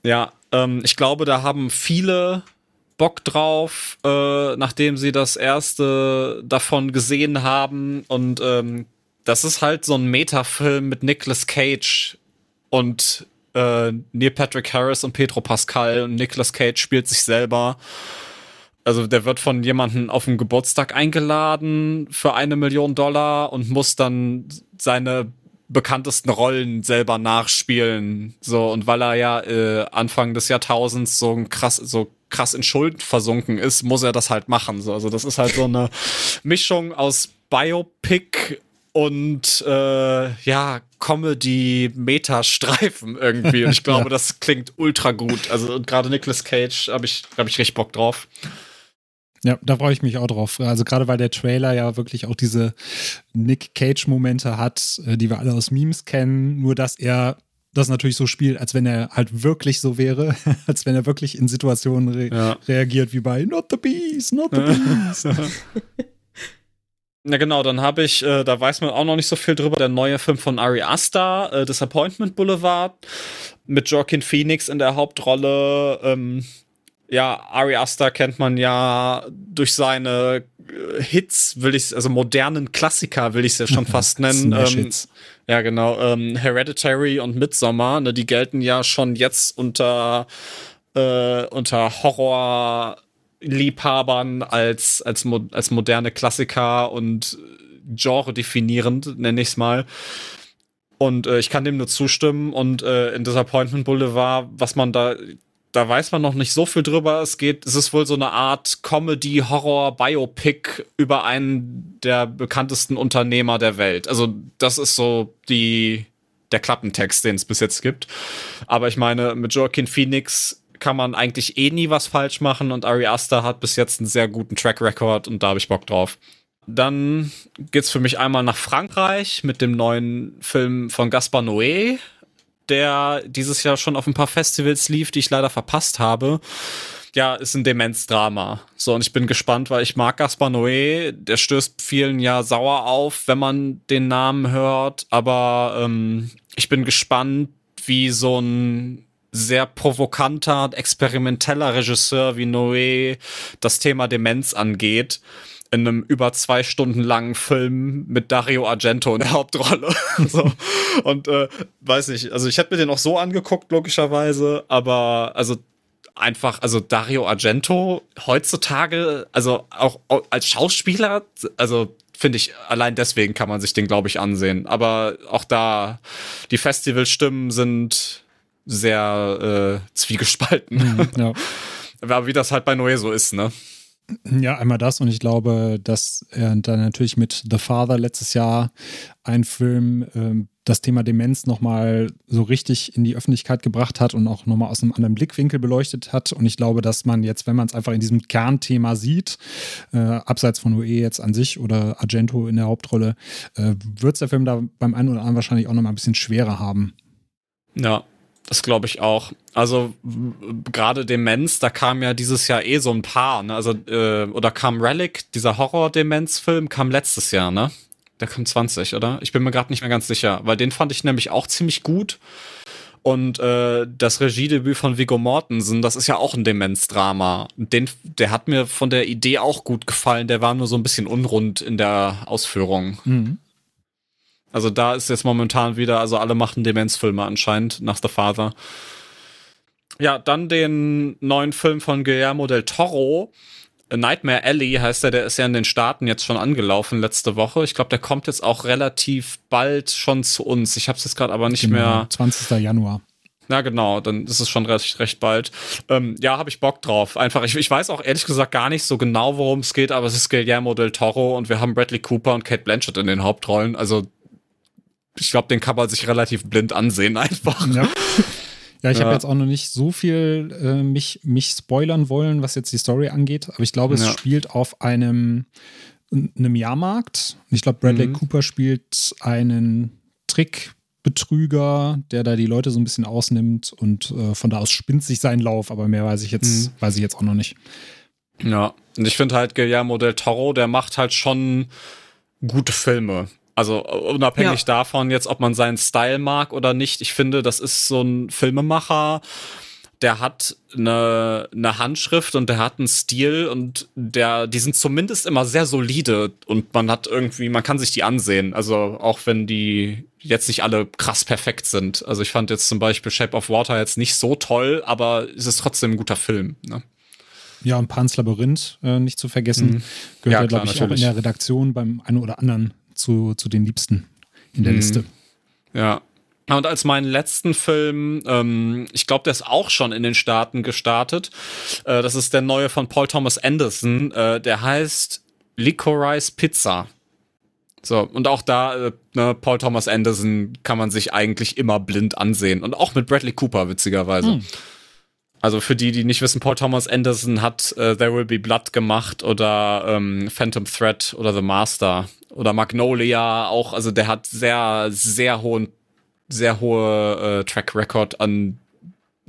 Ja, ähm, ich glaube, da haben viele Bock drauf, äh, nachdem sie das erste davon gesehen haben. Und ähm, das ist halt so ein Metafilm mit Nicolas Cage und äh, Neil Patrick Harris und Pedro Pascal. Und Nicolas Cage spielt sich selber. Also der wird von jemandem auf den Geburtstag eingeladen für eine Million Dollar und muss dann seine bekanntesten Rollen selber nachspielen. So, und weil er ja äh, Anfang des Jahrtausends so krass, so krass in Schulden versunken ist, muss er das halt machen. So, also das ist halt so eine Mischung aus Biopic und äh, ja, Comedy-Meta-Streifen irgendwie. Und ich glaube, ja. das klingt ultra gut. Also gerade Nicolas Cage habe ich, hab ich richtig Bock drauf. Ja, da freue ich mich auch drauf. Also gerade weil der Trailer ja wirklich auch diese Nick Cage-Momente hat, äh, die wir alle aus Memes kennen, nur dass er das natürlich so spielt, als wenn er halt wirklich so wäre, als wenn er wirklich in Situationen re ja. reagiert wie bei Not the Bees, Not the Bees. Na genau, dann habe ich, äh, da weiß man auch noch nicht so viel drüber, der neue Film von Ari Aster, äh, Disappointment Boulevard, mit Joaquin Phoenix in der Hauptrolle. Ähm, ja, Ari Aster kennt man ja durch seine äh, Hits, will ich, also modernen Klassiker, will ich es ja schon fast nennen. Ähm, ja, genau. Ähm, Hereditary und Midsommar, ne, die gelten ja schon jetzt unter, äh, unter Horror-Liebhabern als, als, mo als moderne Klassiker und Genre definierend, nenne ich es mal. Und äh, ich kann dem nur zustimmen. Und äh, in Disappointment Boulevard, was man da da weiß man noch nicht so viel drüber. Es geht, es ist wohl so eine Art Comedy, Horror, Biopic über einen der bekanntesten Unternehmer der Welt. Also, das ist so die, der Klappentext, den es bis jetzt gibt. Aber ich meine, mit Joaquin Phoenix kann man eigentlich eh nie was falsch machen und Ari Aster hat bis jetzt einen sehr guten Track Record und da habe ich Bock drauf. Dann geht's für mich einmal nach Frankreich mit dem neuen Film von Gaspar Noé, der dieses Jahr schon auf ein paar Festivals lief, die ich leider verpasst habe. Ja, ist ein Demenzdrama. So, und ich bin gespannt, weil ich mag Gaspar Noé. Der stößt vielen ja sauer auf, wenn man den Namen hört. Aber ähm, ich bin gespannt, wie so ein sehr provokanter, experimenteller Regisseur wie Noé das Thema Demenz angeht in einem über zwei Stunden langen Film mit Dario Argento in der Hauptrolle. so. Und äh, weiß nicht, also ich hätte mir den auch so angeguckt, logischerweise, aber also einfach, also Dario Argento heutzutage, also auch als Schauspieler, also finde ich, allein deswegen kann man sich den, glaube ich, ansehen. Aber auch da, die Festivalstimmen sind sehr äh, zwiegespalten. Mhm, ja. Aber wie das halt bei Noé so ist, ne? Ja, einmal das und ich glaube, dass er dann natürlich mit The Father letztes Jahr ein Film ähm, das Thema Demenz nochmal so richtig in die Öffentlichkeit gebracht hat und auch nochmal aus einem anderen Blickwinkel beleuchtet hat. Und ich glaube, dass man jetzt, wenn man es einfach in diesem Kernthema sieht, äh, abseits von UE jetzt an sich oder Argento in der Hauptrolle, äh, wird es der Film da beim einen oder anderen wahrscheinlich auch nochmal ein bisschen schwerer haben. Ja, das glaube ich auch. Also gerade Demenz, da kam ja dieses Jahr eh so ein paar, ne? Also, äh, oder kam Relic, dieser Horror-Demenz-Film, kam letztes Jahr, ne? Der kam 20, oder? Ich bin mir gerade nicht mehr ganz sicher, weil den fand ich nämlich auch ziemlich gut. Und äh, das Regiedebüt von Viggo Mortensen, das ist ja auch ein Demenzdrama. Den, der hat mir von der Idee auch gut gefallen. Der war nur so ein bisschen unrund in der Ausführung. Mhm. Also da ist jetzt momentan wieder, also alle machen Demenzfilme anscheinend nach The Father. Ja, dann den neuen Film von Guillermo del Toro. Nightmare Alley heißt der, der ist ja in den Staaten jetzt schon angelaufen letzte Woche. Ich glaube, der kommt jetzt auch relativ bald schon zu uns. Ich habe es jetzt gerade aber nicht genau, mehr. 20. Januar. Na genau, dann ist es schon recht, recht bald. Ähm, ja, habe ich Bock drauf. Einfach, ich, ich weiß auch ehrlich gesagt gar nicht so genau, worum es geht, aber es ist Guillermo del Toro und wir haben Bradley Cooper und Kate Blanchett in den Hauptrollen. Also ich glaube, den kann man sich relativ blind ansehen einfach. Ja. Ja, ich ja. habe jetzt auch noch nicht so viel äh, mich, mich spoilern wollen, was jetzt die Story angeht, aber ich glaube, es ja. spielt auf einem, einem Jahrmarkt. Ich glaube, Bradley mhm. Cooper spielt einen Trickbetrüger, der da die Leute so ein bisschen ausnimmt und äh, von da aus spinnt sich sein Lauf, aber mehr weiß ich jetzt, mhm. weiß ich jetzt auch noch nicht. Ja, und ich finde halt Guillermo del Toro, der macht halt schon gute Filme. Also unabhängig ja. davon jetzt, ob man seinen Style mag oder nicht, ich finde, das ist so ein Filmemacher, der hat eine, eine Handschrift und der hat einen Stil und der, die sind zumindest immer sehr solide und man hat irgendwie, man kann sich die ansehen. Also auch wenn die jetzt nicht alle krass perfekt sind. Also ich fand jetzt zum Beispiel Shape of Water jetzt nicht so toll, aber es ist trotzdem ein guter Film. Ne? Ja, und Pans Labyrinth äh, nicht zu vergessen. Mhm. Gehört ja, glaube ich, natürlich. auch in der Redaktion beim einen oder anderen zu, zu den Liebsten in der mhm. Liste. Ja. Und als meinen letzten Film, ähm, ich glaube, der ist auch schon in den Staaten gestartet. Äh, das ist der neue von Paul Thomas Anderson. Äh, der heißt Licorice Pizza. So, und auch da, äh, ne, Paul Thomas Anderson kann man sich eigentlich immer blind ansehen. Und auch mit Bradley Cooper, witzigerweise. Hm. Also für die, die nicht wissen, Paul Thomas Anderson hat äh, There Will Be Blood gemacht oder ähm, Phantom Thread oder The Master oder Magnolia auch. Also der hat sehr, sehr hohen, sehr hohe äh, Track Record an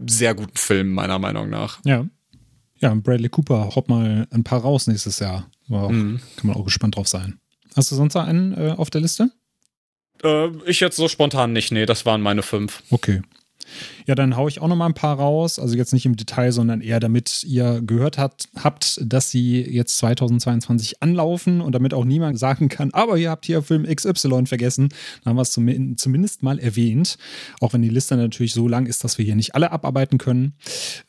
sehr guten Filmen, meiner Meinung nach. Ja. Ja, Bradley Cooper, haut mal ein paar raus nächstes Jahr. Wow. Mhm. Kann man auch gespannt drauf sein. Hast du sonst noch einen äh, auf der Liste? Äh, ich jetzt so spontan nicht, nee, das waren meine fünf. Okay. Ja, dann haue ich auch noch mal ein paar raus. Also jetzt nicht im Detail, sondern eher damit ihr gehört habt, habt, dass sie jetzt 2022 anlaufen und damit auch niemand sagen kann, aber ihr habt hier Film XY vergessen. Dann haben wir es zum, zumindest mal erwähnt. Auch wenn die Liste natürlich so lang ist, dass wir hier nicht alle abarbeiten können.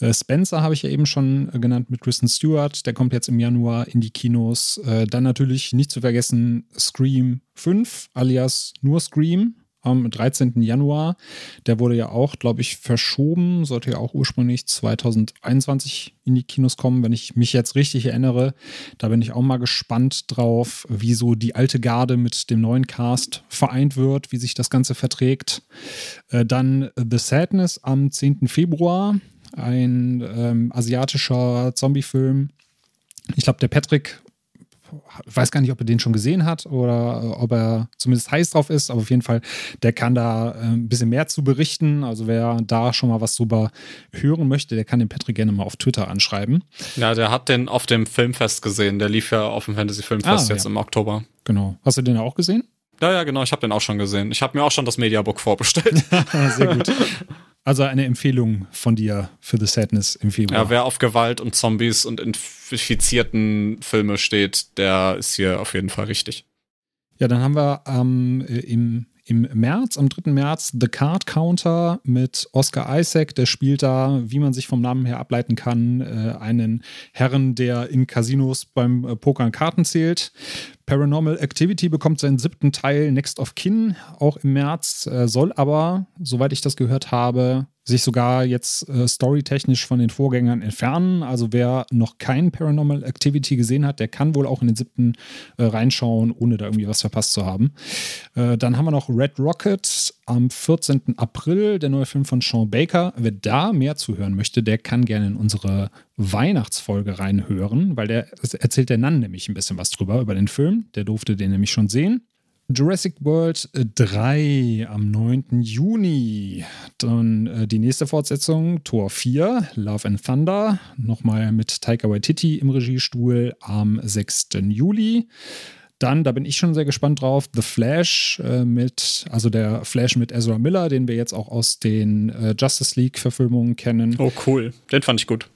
Äh, Spencer habe ich ja eben schon äh, genannt mit Kristen Stewart. Der kommt jetzt im Januar in die Kinos. Äh, dann natürlich nicht zu vergessen Scream 5 alias nur Scream am 13. Januar. Der wurde ja auch, glaube ich, verschoben, sollte ja auch ursprünglich 2021 in die Kinos kommen, wenn ich mich jetzt richtig erinnere. Da bin ich auch mal gespannt drauf, wie so die alte Garde mit dem neuen Cast vereint wird, wie sich das Ganze verträgt. Äh, dann The Sadness am 10. Februar, ein ähm, asiatischer Zombie-Film. Ich glaube, der Patrick weiß gar nicht, ob er den schon gesehen hat oder äh, ob er zumindest heiß drauf ist, aber auf jeden Fall, der kann da äh, ein bisschen mehr zu berichten. Also wer da schon mal was drüber hören möchte, der kann den Patrick gerne mal auf Twitter anschreiben. Ja, der hat den auf dem Filmfest gesehen. Der lief ja auf dem Fantasy Filmfest ah, jetzt ja. im Oktober. Genau. Hast du den auch gesehen? Ja, ja, genau. Ich habe den auch schon gesehen. Ich habe mir auch schon das Mediabook vorbestellt. Sehr gut. Also eine Empfehlung von dir für The Sadness im Februar. Ja, wer auf Gewalt und Zombies und infizierten Filme steht, der ist hier auf jeden Fall richtig. Ja, dann haben wir ähm, im, im März, am 3. März, The Card Counter mit Oscar Isaac. Der spielt da, wie man sich vom Namen her ableiten kann, äh, einen Herren, der in Casinos beim äh, Pokern Karten zählt. Paranormal Activity bekommt seinen siebten Teil Next of Kin auch im März, äh, soll aber, soweit ich das gehört habe, sich sogar jetzt äh, storytechnisch von den Vorgängern entfernen. Also wer noch kein Paranormal Activity gesehen hat, der kann wohl auch in den siebten äh, reinschauen, ohne da irgendwie was verpasst zu haben. Äh, dann haben wir noch Red Rocket am 14. April, der neue Film von Sean Baker. Wer da mehr zuhören möchte, der kann gerne in unsere Weihnachtsfolge reinhören, weil der erzählt der Nan nämlich ein bisschen was drüber, über den Film. Der durfte den nämlich schon sehen. Jurassic World 3 am 9. Juni. Dann äh, die nächste Fortsetzung, Tor 4, Love and Thunder. Nochmal mit Taika Waititi im Regiestuhl am 6. Juli. Dann, da bin ich schon sehr gespannt drauf, The Flash äh, mit, also der Flash mit Ezra Miller, den wir jetzt auch aus den äh, Justice League-Verfilmungen kennen. Oh, cool. Den fand ich gut.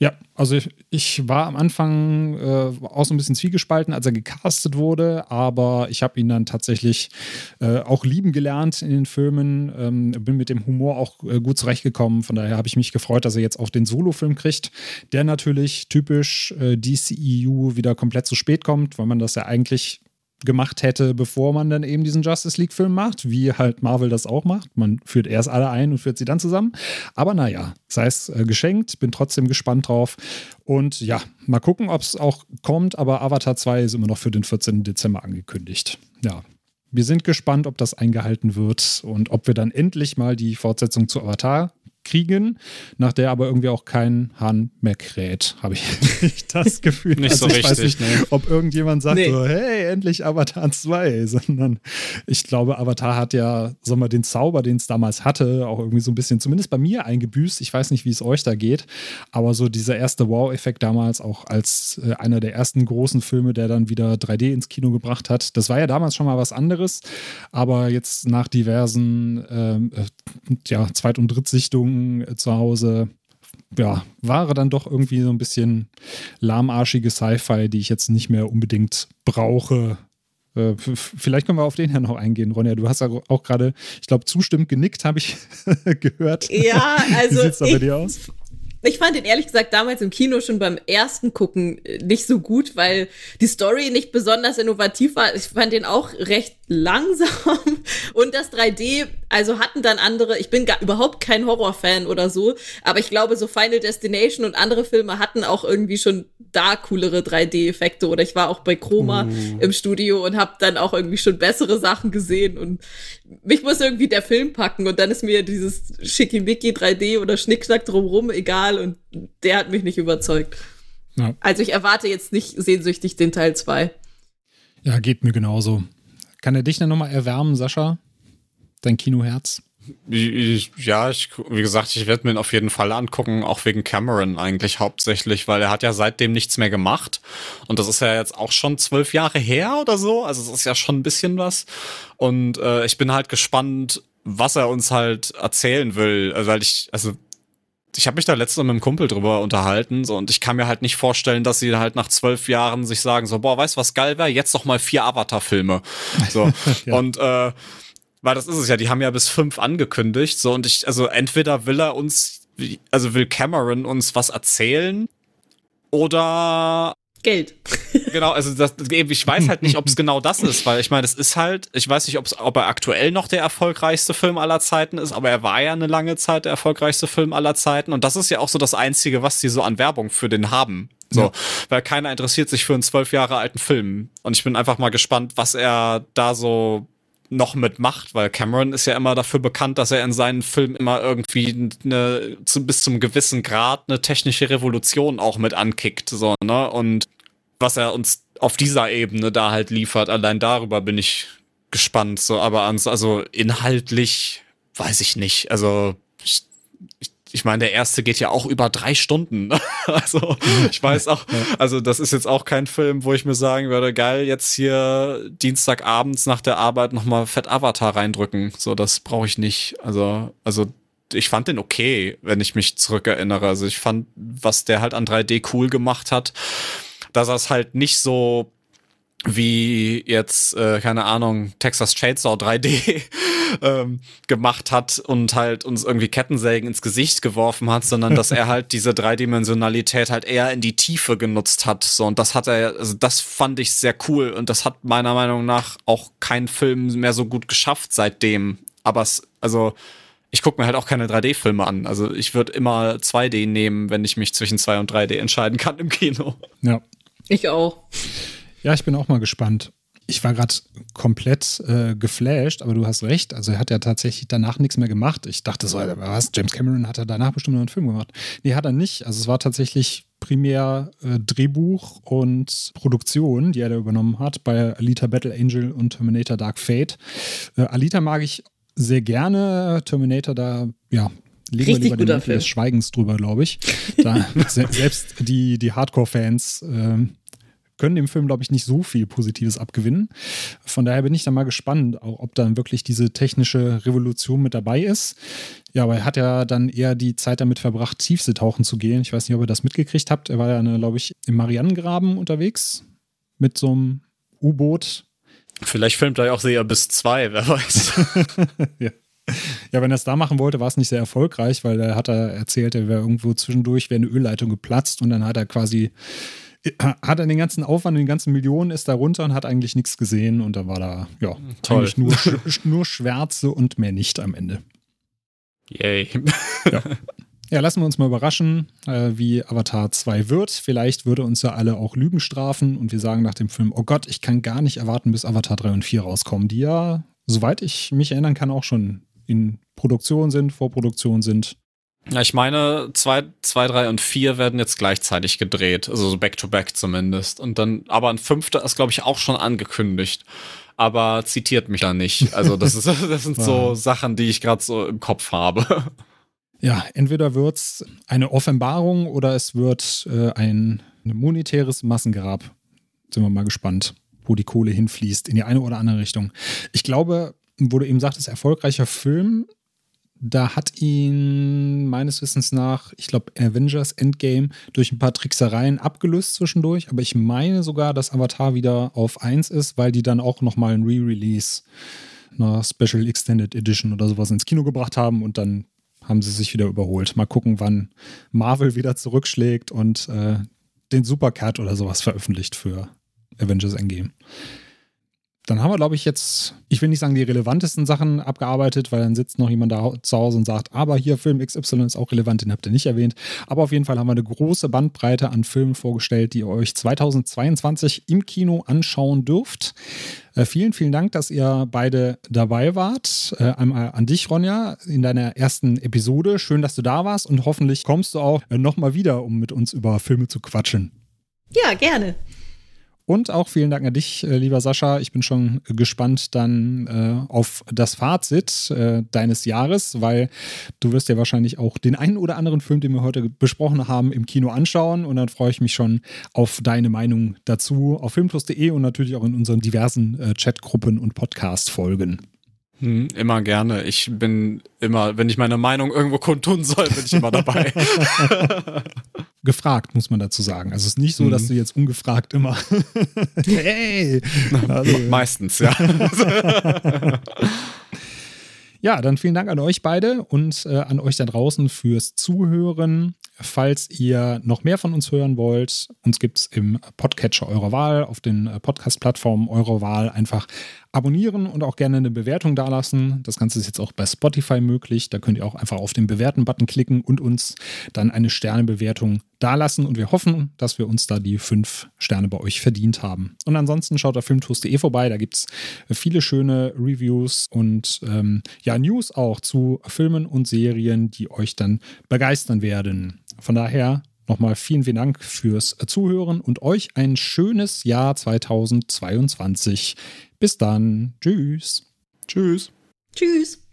Ja, also ich, ich, war am Anfang äh, auch so ein bisschen zwiegespalten, als er gecastet wurde, aber ich habe ihn dann tatsächlich äh, auch lieben gelernt in den Filmen, ähm, bin mit dem Humor auch äh, gut zurechtgekommen. Von daher habe ich mich gefreut, dass er jetzt auch den Solo-Film kriegt, der natürlich typisch äh, DCEU wieder komplett zu spät kommt, weil man das ja eigentlich gemacht hätte, bevor man dann eben diesen Justice League-Film macht, wie halt Marvel das auch macht. Man führt erst alle ein und führt sie dann zusammen. Aber naja, sei es äh, geschenkt, bin trotzdem gespannt drauf. Und ja, mal gucken, ob es auch kommt, aber Avatar 2 ist immer noch für den 14. Dezember angekündigt. Ja. Wir sind gespannt, ob das eingehalten wird und ob wir dann endlich mal die Fortsetzung zu Avatar kriegen, nach der aber irgendwie auch kein Hahn mehr kräht, habe ich das Gefühl. nicht also so ich richtig. Weiß nicht, ob irgendjemand sagt nee. so, hey, endlich Avatar 2, sondern ich glaube, Avatar hat ja, sag mal, den Zauber, den es damals hatte, auch irgendwie so ein bisschen, zumindest bei mir eingebüßt. Ich weiß nicht, wie es euch da geht, aber so dieser erste Wow-Effekt damals auch als äh, einer der ersten großen Filme, der dann wieder 3D ins Kino gebracht hat, das war ja damals schon mal was anderes, aber jetzt nach diversen ähm, äh, ja, Zweit- und Drittsichtungen äh, zu Hause ja, war dann doch irgendwie so ein bisschen lahmarschige Sci-Fi, die ich jetzt nicht mehr unbedingt brauche. Äh, vielleicht können wir auf den hier noch eingehen, Ronja. Du hast ja auch gerade, ich glaube, zustimmend genickt, habe ich gehört. Ja, also. Wie sieht's da bei dir aus? Ich fand den ehrlich gesagt damals im Kino schon beim ersten Gucken äh, nicht so gut, weil die Story nicht besonders innovativ war. Ich fand den auch recht langsam. Und das 3D, also hatten dann andere, ich bin gar überhaupt kein Horrorfan oder so, aber ich glaube, so Final Destination und andere Filme hatten auch irgendwie schon da coolere 3D-Effekte oder ich war auch bei Chroma mm. im Studio und habe dann auch irgendwie schon bessere Sachen gesehen. Und mich muss irgendwie der Film packen. Und dann ist mir dieses Schickimicki 3D oder Schnickschnack drumrum egal und der hat mich nicht überzeugt. Ja. Also ich erwarte jetzt nicht sehnsüchtig den Teil 2. Ja, geht mir genauso. Kann er dich dann nochmal erwärmen, Sascha? Dein Kinoherz? ja, ich, wie gesagt, ich werde mir ihn auf jeden Fall angucken, auch wegen Cameron eigentlich hauptsächlich, weil er hat ja seitdem nichts mehr gemacht. Und das ist ja jetzt auch schon zwölf Jahre her oder so. Also es ist ja schon ein bisschen was. Und äh, ich bin halt gespannt, was er uns halt erzählen will. Also, weil ich, also ich habe mich da letztens mit einem Kumpel drüber unterhalten so, und ich kann mir halt nicht vorstellen, dass sie halt nach zwölf Jahren sich sagen so, boah, weißt du, was geil wäre? Jetzt noch mal vier Avatar-Filme. So. ja. Und äh, weil das ist es ja, die haben ja bis fünf angekündigt, so und ich, also entweder will er uns, also will Cameron uns was erzählen oder Geld. genau, also das, ich weiß halt nicht, ob es genau das ist, weil ich meine, es ist halt, ich weiß nicht, ob er aktuell noch der erfolgreichste Film aller Zeiten ist, aber er war ja eine lange Zeit der erfolgreichste Film aller Zeiten und das ist ja auch so das Einzige, was die so an Werbung für den haben. So, ja. weil keiner interessiert sich für einen zwölf Jahre alten Film und ich bin einfach mal gespannt, was er da so noch mitmacht, weil Cameron ist ja immer dafür bekannt, dass er in seinen Filmen immer irgendwie eine, zu, bis zum gewissen Grad eine technische Revolution auch mit ankickt, so, ne? Und was er uns auf dieser Ebene da halt liefert. Allein darüber bin ich gespannt. So, aber ans, also inhaltlich weiß ich nicht. Also ich, ich, ich meine, der erste geht ja auch über drei Stunden. also ich weiß auch, also das ist jetzt auch kein Film, wo ich mir sagen würde, geil, jetzt hier Dienstagabends nach der Arbeit nochmal Fett Avatar reindrücken. So, das brauche ich nicht. Also, also ich fand den okay, wenn ich mich zurückerinnere. Also ich fand, was der halt an 3D cool gemacht hat dass er es halt nicht so wie jetzt, äh, keine Ahnung, Texas Chainsaw 3D ähm, gemacht hat und halt uns irgendwie Kettensägen ins Gesicht geworfen hat, sondern dass er halt diese Dreidimensionalität halt eher in die Tiefe genutzt hat. So, und das hat er, also das fand ich sehr cool und das hat meiner Meinung nach auch kein Film mehr so gut geschafft seitdem. Aber es, also, ich gucke mir halt auch keine 3D-Filme an. Also ich würde immer 2D nehmen, wenn ich mich zwischen 2 und 3D entscheiden kann im Kino. Ja, ich auch. Ja, ich bin auch mal gespannt. Ich war gerade komplett äh, geflasht, aber du hast recht. Also er hat ja tatsächlich danach nichts mehr gemacht. Ich dachte so, was? James Cameron hat er danach bestimmt noch einen Film gemacht. Nee, hat er nicht. Also es war tatsächlich primär äh, Drehbuch und Produktion, die er da übernommen hat bei Alita Battle Angel und Terminator Dark Fate. Äh, Alita mag ich sehr gerne. Terminator da, ja, legen Richtig wir lieber den des Schweigens drüber, glaube ich. Da, selbst die, die Hardcore-Fans äh, können dem Film, glaube ich, nicht so viel Positives abgewinnen. Von daher bin ich da mal gespannt, auch ob dann wirklich diese technische Revolution mit dabei ist. Ja, aber er hat ja dann eher die Zeit damit verbracht, Tiefseetauchen zu gehen. Ich weiß nicht, ob ihr das mitgekriegt habt. Er war ja, glaube ich, im Marianengraben unterwegs mit so einem U-Boot. Vielleicht filmt er ja auch sehr bis zwei, wer weiß. ja. Ja, wenn er es da machen wollte, war es nicht sehr erfolgreich, weil er hat er erzählt, er wäre irgendwo zwischendurch, wäre eine Ölleitung geplatzt und dann hat er quasi hat er den ganzen Aufwand, den ganzen Millionen ist da runter und hat eigentlich nichts gesehen und da war da, ja, Toll. eigentlich nur, nur Schwärze und mehr nicht am Ende. Yay. Ja. Ja, lassen wir uns mal überraschen, äh, wie Avatar 2 wird. Vielleicht würde uns ja alle auch Lügen strafen und wir sagen nach dem Film, oh Gott, ich kann gar nicht erwarten, bis Avatar 3 und 4 rauskommen, die ja, soweit ich mich erinnern kann, auch schon in Produktion sind, Vorproduktion sind. Ja, ich meine, zwei, zwei, drei und vier werden jetzt gleichzeitig gedreht, also so back to back zumindest. Und dann, aber ein fünfter ist, glaube ich, auch schon angekündigt. Aber zitiert mich da nicht. Also, das, ist, das sind so Sachen, die ich gerade so im Kopf habe. Ja, entweder wird es eine Offenbarung oder es wird äh, ein, ein monetäres Massengrab. Sind wir mal gespannt, wo die Kohle hinfließt, in die eine oder andere Richtung. Ich glaube, wo du eben sagtest, erfolgreicher Film, da hat ihn meines Wissens nach, ich glaube, Avengers Endgame durch ein paar Tricksereien abgelöst zwischendurch. Aber ich meine sogar, dass Avatar wieder auf 1 ist, weil die dann auch nochmal ein Re-Release, einer Special Extended Edition oder sowas ins Kino gebracht haben und dann haben sie sich wieder überholt. Mal gucken, wann Marvel wieder zurückschlägt und äh, den Supercat oder sowas veröffentlicht für Avengers Endgame. Dann haben wir, glaube ich, jetzt, ich will nicht sagen, die relevantesten Sachen abgearbeitet, weil dann sitzt noch jemand da zu Hause und sagt, aber hier Film XY ist auch relevant, den habt ihr nicht erwähnt. Aber auf jeden Fall haben wir eine große Bandbreite an Filmen vorgestellt, die ihr euch 2022 im Kino anschauen dürft. Äh, vielen, vielen Dank, dass ihr beide dabei wart. Äh, einmal an dich, Ronja, in deiner ersten Episode. Schön, dass du da warst und hoffentlich kommst du auch äh, nochmal wieder, um mit uns über Filme zu quatschen. Ja, gerne. Und auch vielen Dank an dich, äh, lieber Sascha. Ich bin schon gespannt dann äh, auf das Fazit äh, deines Jahres, weil du wirst ja wahrscheinlich auch den einen oder anderen Film, den wir heute besprochen haben, im Kino anschauen. Und dann freue ich mich schon auf deine Meinung dazu auf filmplus.de und natürlich auch in unseren diversen äh, Chatgruppen und Podcast-Folgen. Hm, immer gerne. Ich bin immer, wenn ich meine Meinung irgendwo kundtun soll, bin ich immer dabei. gefragt, muss man dazu sagen. Also es ist nicht so, dass du jetzt ungefragt immer. hey! Also, Meistens, ja. ja, dann vielen Dank an euch beide und äh, an euch da draußen fürs Zuhören. Falls ihr noch mehr von uns hören wollt, uns gibt es im Podcatcher eurer Wahl, auf den äh, Podcast-Plattformen eurer Wahl einfach abonnieren und auch gerne eine Bewertung dalassen. Das Ganze ist jetzt auch bei Spotify möglich. Da könnt ihr auch einfach auf den Bewerten-Button klicken und uns dann eine Sternebewertung dalassen. Und wir hoffen, dass wir uns da die fünf Sterne bei euch verdient haben. Und ansonsten schaut auf filmtoast.de vorbei. Da gibt es viele schöne Reviews und ähm, ja, News auch zu Filmen und Serien, die euch dann begeistern werden. Von daher nochmal vielen, vielen Dank fürs Zuhören und euch ein schönes Jahr 2022. Bis dann. Tschüss. Tschüss. Tschüss.